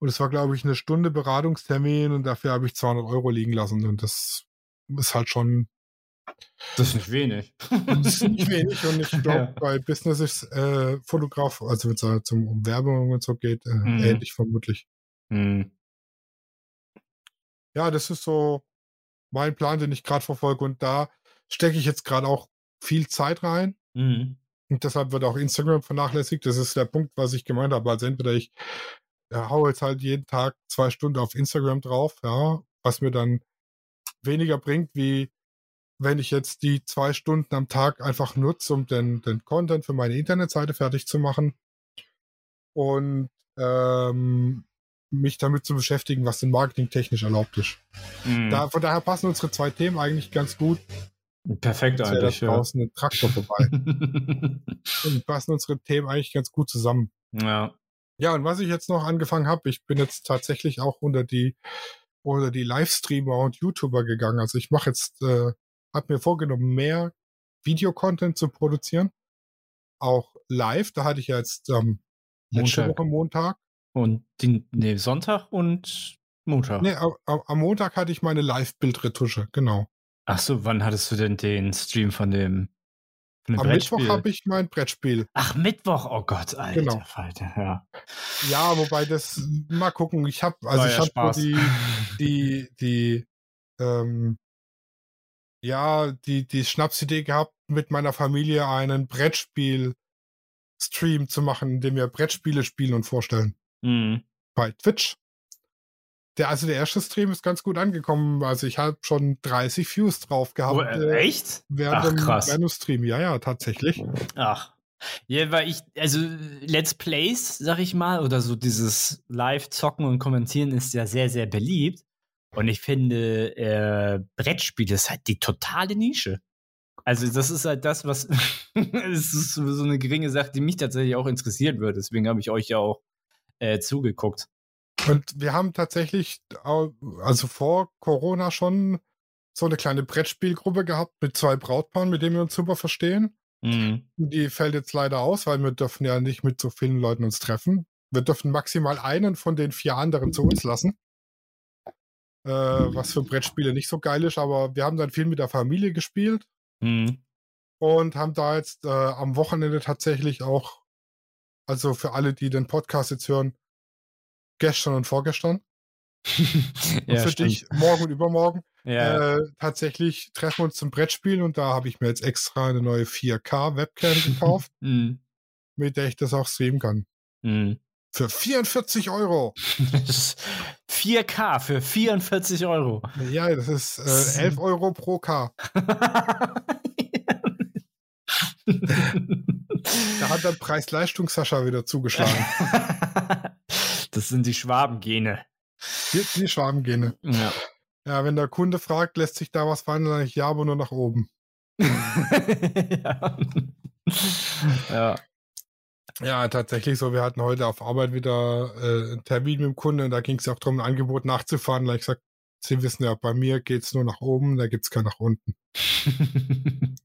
[SPEAKER 1] Und es war, glaube ich, eine Stunde Beratungstermin und dafür habe ich 200 Euro liegen lassen. Und das ist halt schon
[SPEAKER 2] das ist nicht wenig.
[SPEAKER 1] Das ist nicht wenig und ich glaube, ja. bei Business ist äh, Fotograf, also wenn es halt um Werbung und so geht, äh, mhm. ähnlich vermutlich. Mhm. Ja, das ist so mein Plan, den ich gerade verfolge und da stecke ich jetzt gerade auch viel Zeit rein. Mhm. Und deshalb wird auch Instagram vernachlässigt. Das ist der Punkt, was ich gemeint habe. Also entweder ich ja, hau jetzt halt jeden Tag zwei Stunden auf Instagram drauf, ja, was mir dann weniger bringt, wie wenn ich jetzt die zwei Stunden am Tag einfach nutze, um den, den Content für meine Internetseite fertig zu machen und ähm, mich damit zu beschäftigen, was denn marketingtechnisch erlaubt ist. Mhm. Da, von daher passen unsere zwei Themen eigentlich ganz gut.
[SPEAKER 2] Perfekt Jetzt eigentlich.
[SPEAKER 1] Da draußen ja. ein Traktor vorbei. und passen unsere Themen eigentlich ganz gut zusammen.
[SPEAKER 2] Ja.
[SPEAKER 1] Ja, und was ich jetzt noch angefangen habe, ich bin jetzt tatsächlich auch unter die unter die Livestreamer und YouTuber gegangen. Also ich mache jetzt äh, habe mir vorgenommen, mehr Videocontent zu produzieren. Auch live, da hatte ich ja jetzt ähm, letzte Montag. Woche Montag.
[SPEAKER 2] Und den, nee, Sonntag und Montag.
[SPEAKER 1] Nee, am, am Montag hatte ich meine Live-Bildretusche, genau.
[SPEAKER 2] Ach so, wann hattest du denn den Stream von dem,
[SPEAKER 1] Am Mittwoch
[SPEAKER 2] Brettspiel?
[SPEAKER 1] habe ich mein Brettspiel.
[SPEAKER 2] Ach, Mittwoch, oh Gott, alter
[SPEAKER 1] Genau.
[SPEAKER 2] Falter, ja.
[SPEAKER 1] Ja, wobei das, mal gucken, ich habe, also
[SPEAKER 2] War
[SPEAKER 1] ich
[SPEAKER 2] ja
[SPEAKER 1] habe die, die, die, ähm, ja, die, die Schnapsidee gehabt, mit meiner Familie einen Brettspiel-Stream zu machen, in dem wir Brettspiele spielen und vorstellen.
[SPEAKER 2] Mhm.
[SPEAKER 1] Bei Twitch. Der, also der erste Stream ist ganz gut angekommen. Also ich habe schon 30 Views drauf gehabt.
[SPEAKER 2] Oh, äh, echt?
[SPEAKER 1] Während,
[SPEAKER 2] Ach, krass.
[SPEAKER 1] während dem Stream. Ja, ja, tatsächlich.
[SPEAKER 2] Ach. Ja, weil ich, also Let's Plays, sag ich mal, oder so dieses Live-Zocken und Kommentieren ist ja sehr, sehr beliebt. Und ich finde, äh, Brettspiele ist halt die totale Nische. Also, das ist halt das, was. Es ist so eine geringe Sache, die mich tatsächlich auch interessieren würde. Deswegen habe ich euch ja auch äh, zugeguckt.
[SPEAKER 1] Und wir haben tatsächlich, also vor Corona schon so eine kleine Brettspielgruppe gehabt mit zwei Brautpaaren, mit denen wir uns super verstehen.
[SPEAKER 2] Mhm.
[SPEAKER 1] Die fällt jetzt leider aus, weil wir dürfen ja nicht mit so vielen Leuten uns treffen. Wir dürfen maximal einen von den vier anderen zu uns lassen. Äh, was für Brettspiele nicht so geil ist, aber wir haben dann viel mit der Familie gespielt
[SPEAKER 2] Mhm.
[SPEAKER 1] und haben da jetzt äh, am Wochenende tatsächlich auch, also für alle, die den Podcast jetzt hören, gestern und vorgestern. Und
[SPEAKER 2] ja,
[SPEAKER 1] für
[SPEAKER 2] stimmt.
[SPEAKER 1] dich morgen und übermorgen.
[SPEAKER 2] Ja.
[SPEAKER 1] Äh, tatsächlich treffen wir uns zum Brettspiel und da habe ich mir jetzt extra eine neue 4K-Webcam gekauft,
[SPEAKER 2] Mhm.
[SPEAKER 1] mit der ich das auch streamen kann.
[SPEAKER 2] Mhm.
[SPEAKER 1] Für 44 Euro.
[SPEAKER 2] 4K für 44 Euro.
[SPEAKER 1] Ja, das ist äh, 11 Euro pro K. Da hat der Preis-Leistungs-Sascha wieder zugeschlagen.
[SPEAKER 2] Das sind die Schwabengene.
[SPEAKER 1] Die, die Schwabengene.
[SPEAKER 2] Ja.
[SPEAKER 1] Ja, wenn der Kunde fragt, lässt sich da was verhandeln, sage ich ja, aber nur nach oben.
[SPEAKER 2] ja. ja.
[SPEAKER 1] Ja, tatsächlich so. Wir hatten heute auf Arbeit wieder äh, einen Termin mit dem Kunden und da ging es auch darum, ein Angebot nachzufahren. Da hab ich gesagt, Sie wissen ja, bei mir geht's nur nach oben, da gibt's kein nach unten.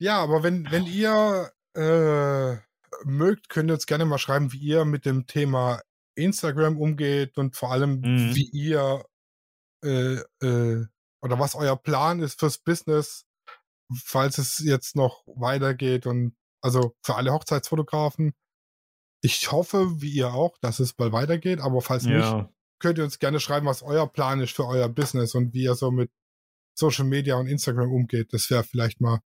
[SPEAKER 1] Ja, aber wenn, wenn ihr äh, mögt, könnt ihr uns gerne mal schreiben, wie ihr mit dem Thema Instagram umgeht und vor allem,
[SPEAKER 2] Mhm.
[SPEAKER 1] wie ihr äh, äh, oder was euer Plan ist fürs Business, falls es jetzt noch weitergeht und also für alle Hochzeitsfotografen. Ich hoffe, wie ihr auch, dass es bald weitergeht, aber falls nicht,
[SPEAKER 2] ja.
[SPEAKER 1] könnt ihr uns gerne schreiben, was euer Plan ist für euer Business und wie ihr so mit Social Media und Instagram umgeht. Das wäre vielleicht mal,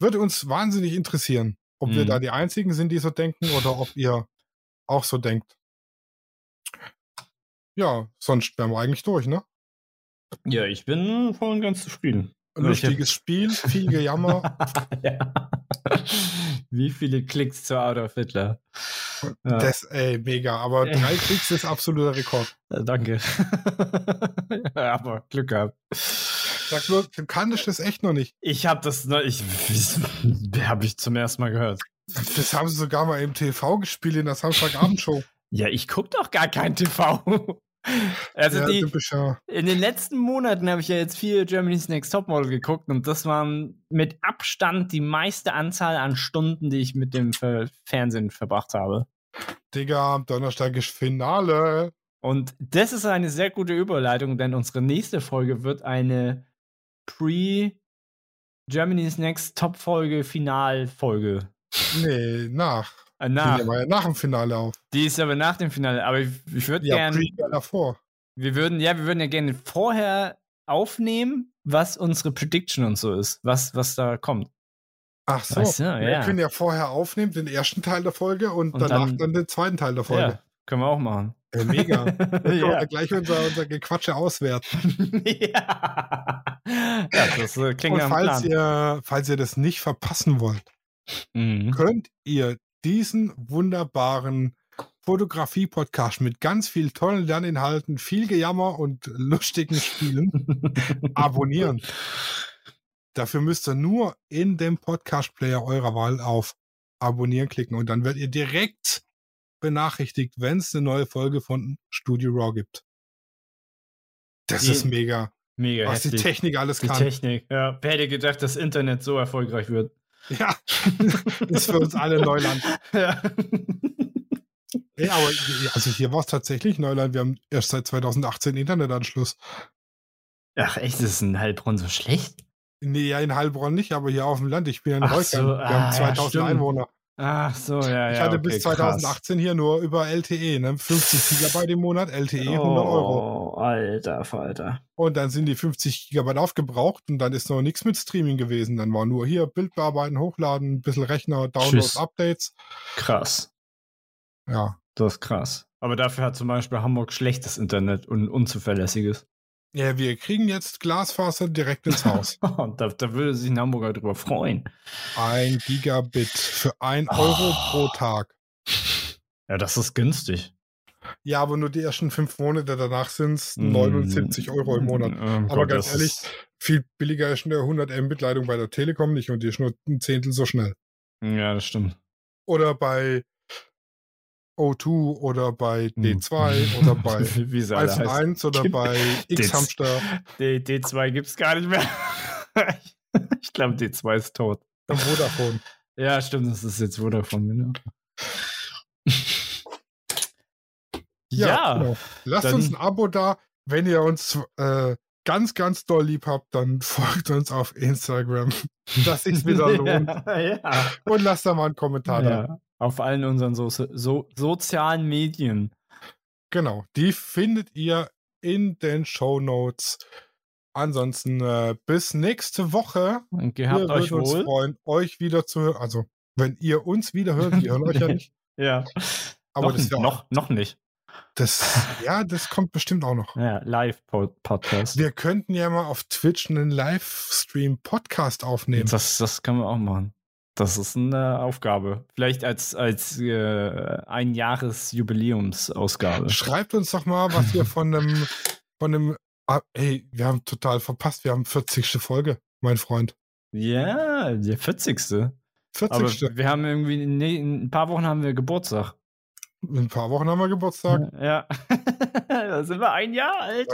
[SPEAKER 1] würde uns wahnsinnig interessieren, ob wir
[SPEAKER 2] Mhm.
[SPEAKER 1] da die Einzigen sind, die so denken oder ob ihr auch so denkt. Ja, sonst wären wir eigentlich durch, ne?
[SPEAKER 2] ja, ich bin voll und ganz zufrieden. Hab-
[SPEAKER 1] lustiges Spiel, viel Gejammer.
[SPEAKER 2] ja. Wie viele Klicks zu Adolf Hitler? Ja.
[SPEAKER 1] Das, ey, mega. Aber drei Klicks ist absoluter Rekord.
[SPEAKER 2] Äh, Danke. ja, aber Glück gehabt.
[SPEAKER 1] Sag nur, du kanntest das echt noch nicht.
[SPEAKER 2] Ich habe das noch, ich habe ich zum ersten Mal gehört.
[SPEAKER 1] Das haben sie sogar mal im TV gespielt in der Samstagabendshow.
[SPEAKER 2] Ja, ich gucke doch gar kein TV. Also
[SPEAKER 1] ja,
[SPEAKER 2] die,
[SPEAKER 1] ja,
[SPEAKER 2] in den letzten Monaten habe ich ja jetzt viel Germany's Next Topmodel geguckt und das waren mit Abstand die meiste Anzahl an Stunden, die ich mit dem Fernsehen verbracht habe.
[SPEAKER 1] Digga, am Donnerstag ist Finale.
[SPEAKER 2] Und das ist eine sehr gute Überleitung, denn unsere nächste Folge wird eine Pre Germany's Next Top Folge Finalfolge.
[SPEAKER 1] Nee, nach.
[SPEAKER 2] Äh,
[SPEAKER 1] Die
[SPEAKER 2] nach.
[SPEAKER 1] nehmen wir ja nach dem Finale auf.
[SPEAKER 2] Die ist aber nach dem Finale. Aber ich, ich würde
[SPEAKER 1] Ja,
[SPEAKER 2] gerne.
[SPEAKER 1] Davor.
[SPEAKER 2] Wir würden, ja, wir würden ja gerne vorher aufnehmen, was unsere Prediction und so ist, was, was da kommt.
[SPEAKER 1] Ach so.
[SPEAKER 2] Weißt du,
[SPEAKER 1] wir
[SPEAKER 2] ja.
[SPEAKER 1] können ja vorher aufnehmen, den ersten Teil der Folge und,
[SPEAKER 2] Und
[SPEAKER 1] danach
[SPEAKER 2] dann-
[SPEAKER 1] dann, den zweiten Teil der Folge.
[SPEAKER 2] Ja, können wir auch machen.
[SPEAKER 1] Ja, mega.
[SPEAKER 2] Ja.
[SPEAKER 1] gleich unser, unser Gequatsche auswerten.
[SPEAKER 2] ja. ja, das äh, klingt
[SPEAKER 1] Und falls ihr, falls ihr das nicht verpassen wollt,
[SPEAKER 2] Mhm.
[SPEAKER 1] könnt ihr diesen wunderbaren Fotografie-Podcast mit ganz viel tollen Lerninhalten, viel Gejammer und lustigen Spielen abonnieren. Dafür müsst ihr nur in dem Podcast-Player eurer Wahl auf Abonnieren klicken und dann werdet ihr direkt benachrichtigt, wenn es eine neue Folge von Studio Raw gibt. Das
[SPEAKER 2] Die-
[SPEAKER 1] ist mega,
[SPEAKER 2] Mega
[SPEAKER 1] was die
[SPEAKER 2] heftig.
[SPEAKER 1] Technik alles
[SPEAKER 2] Die
[SPEAKER 1] kann.
[SPEAKER 2] Technik, ja. Wer hätte gedacht, dass Internet so erfolgreich wird?
[SPEAKER 1] ja, ist für uns alle Neuland.
[SPEAKER 2] ja.
[SPEAKER 1] Ja, aber also hier war es tatsächlich Neuland. Wir haben erst seit 2018 Internetanschluss.
[SPEAKER 2] Ach echt, ist ein Heilbronn so schlecht?
[SPEAKER 1] Nee, ja, in Heilbronn nicht, aber hier auf dem Land. Ich bin in
[SPEAKER 2] Ach
[SPEAKER 1] Reukern.
[SPEAKER 2] so,
[SPEAKER 1] Wir
[SPEAKER 2] ah,
[SPEAKER 1] haben 2000
[SPEAKER 2] ja,
[SPEAKER 1] Einwohner.
[SPEAKER 2] Ach so, ja, ja.
[SPEAKER 1] Ich hatte
[SPEAKER 2] okay,
[SPEAKER 1] bis 2018 hier nur über LTE, ne? 50 Gigabyte im Monat, LTE 100 Euro.
[SPEAKER 2] Oh, alter Falter.
[SPEAKER 1] Und dann sind die 50 Gigabyte aufgebraucht und dann ist noch nichts mit Streaming gewesen. Dann war nur hier Bild bearbeiten, hochladen, ein bisschen Rechner, Downloads,
[SPEAKER 2] Tschüss.
[SPEAKER 1] Updates.
[SPEAKER 2] Krass.
[SPEAKER 1] Ja.
[SPEAKER 2] Das ist krass. Aber dafür hat zum Beispiel Hamburg schlechtes Internet und unzuverlässiges.
[SPEAKER 1] Ja, wir kriegen jetzt Glasfaser direkt ins Haus.
[SPEAKER 2] da, da würde sich ein Hamburger drüber freuen.
[SPEAKER 1] Ein Gigabit für ein Euro
[SPEAKER 2] Oh.
[SPEAKER 1] pro Tag.
[SPEAKER 2] Ja, das ist günstig.
[SPEAKER 1] Ja, aber nur die ersten fünf Monate danach sind es
[SPEAKER 2] Mm.
[SPEAKER 1] 79 Euro im Monat.
[SPEAKER 2] Ähm,
[SPEAKER 1] Aber
[SPEAKER 2] Gott,
[SPEAKER 1] ganz ehrlich, viel billiger ist eine 100 Mbit Leitung bei der Telekom nicht und die ist nur ein Zehntel so schnell.
[SPEAKER 2] Ja, das stimmt.
[SPEAKER 1] Oder bei O2 oder bei
[SPEAKER 2] Hm.
[SPEAKER 1] D2 oder bei
[SPEAKER 2] alle
[SPEAKER 1] 1 und
[SPEAKER 2] heißen.
[SPEAKER 1] 1 oder
[SPEAKER 2] Gibt-
[SPEAKER 1] bei X-Hamster.
[SPEAKER 2] D, D2 gibt's gar nicht mehr. ich glaube, D2 ist tot.
[SPEAKER 1] am Vodafone.
[SPEAKER 2] Ja, stimmt, das ist jetzt Vodafone. Genau. Ja,
[SPEAKER 1] genau. Lasst
[SPEAKER 2] dann-
[SPEAKER 1] uns ein Abo da. Wenn ihr uns äh, ganz, ganz doll lieb habt, dann folgt uns auf Instagram, dass sich's wieder lohnt.
[SPEAKER 2] ja, ja.
[SPEAKER 1] Und lasst da mal einen Kommentar da.
[SPEAKER 2] Auf allen unseren so so sozialen Medien.
[SPEAKER 1] Genau, die findet ihr in den Show Notes. Ansonsten äh, bis nächste Woche.
[SPEAKER 2] Und
[SPEAKER 1] Wir
[SPEAKER 2] gehabt euch
[SPEAKER 1] würden uns
[SPEAKER 2] wohl.
[SPEAKER 1] freuen, euch wieder zu hören. Also, wenn ihr uns wieder hört, wir hören euch ja nicht.
[SPEAKER 2] Ja.
[SPEAKER 1] Aber
[SPEAKER 2] noch,
[SPEAKER 1] das, ist ja auch-
[SPEAKER 2] noch, noch nicht.
[SPEAKER 1] das, ja, das kommt bestimmt auch noch.
[SPEAKER 2] Ja, Live-Podcast.
[SPEAKER 1] Wir könnten ja mal auf Twitch einen Livestream-Podcast aufnehmen.
[SPEAKER 2] Das, das können wir auch machen. Das ist eine Aufgabe. Vielleicht als, als äh, ein Jahres-Jubiläumsausgabe.
[SPEAKER 1] Schreibt uns doch mal, was ihr von einem, von einem, ah, ey, wir haben total verpasst, wir haben 40. Folge, mein Freund.
[SPEAKER 2] Ja, der 40. Aber
[SPEAKER 1] 40.
[SPEAKER 2] wir haben irgendwie, nee, in ein paar Wochen haben wir Geburtstag.
[SPEAKER 1] In ein paar Wochen haben wir Geburtstag.
[SPEAKER 2] Ja. da sind wir ein Jahr alt.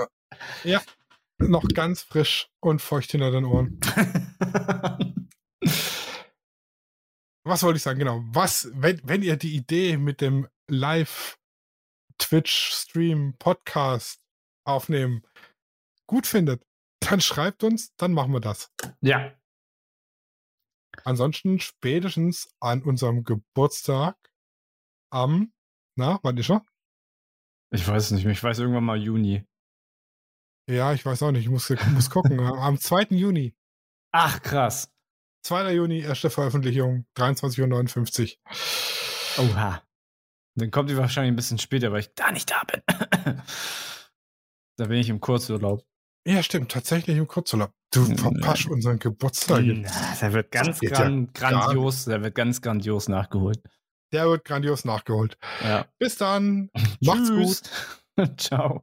[SPEAKER 1] Noch ganz frisch und feucht hinter den Ohren. Was wollte ich sagen? Genau. Was, wenn, wenn ihr die Idee mit dem Live-Twitch-Stream-Podcast aufnehmen gut findet, dann schreibt uns, dann machen wir das.
[SPEAKER 2] ja.
[SPEAKER 1] Ansonsten spätestens an unserem Geburtstag am, na, wann ist er?
[SPEAKER 2] Ich weiß es nicht mehr. Ich weiß irgendwann mal Juni.
[SPEAKER 1] Ja, ich weiß auch nicht, ich muss, muss gucken. am 2. Juni.
[SPEAKER 2] Ach, krass.
[SPEAKER 1] 2. Juni, erste Veröffentlichung, 23.59 Uhr.
[SPEAKER 2] Oha. Dann kommt die wahrscheinlich ein bisschen später, weil ich da nicht da bin. da bin ich im Kurzurlaub.
[SPEAKER 1] Ja, stimmt, tatsächlich im Kurzurlaub. Du verpasst
[SPEAKER 2] ja.
[SPEAKER 1] unseren Geburtstag.
[SPEAKER 2] Na, der wird ganz
[SPEAKER 1] ja
[SPEAKER 2] gran
[SPEAKER 1] gar
[SPEAKER 2] grandios, der wird ganz grandios nachgeholt.
[SPEAKER 1] Der wird grandios nachgeholt.
[SPEAKER 2] Ja.
[SPEAKER 1] Bis dann. Macht's
[SPEAKER 2] gut. Ciao.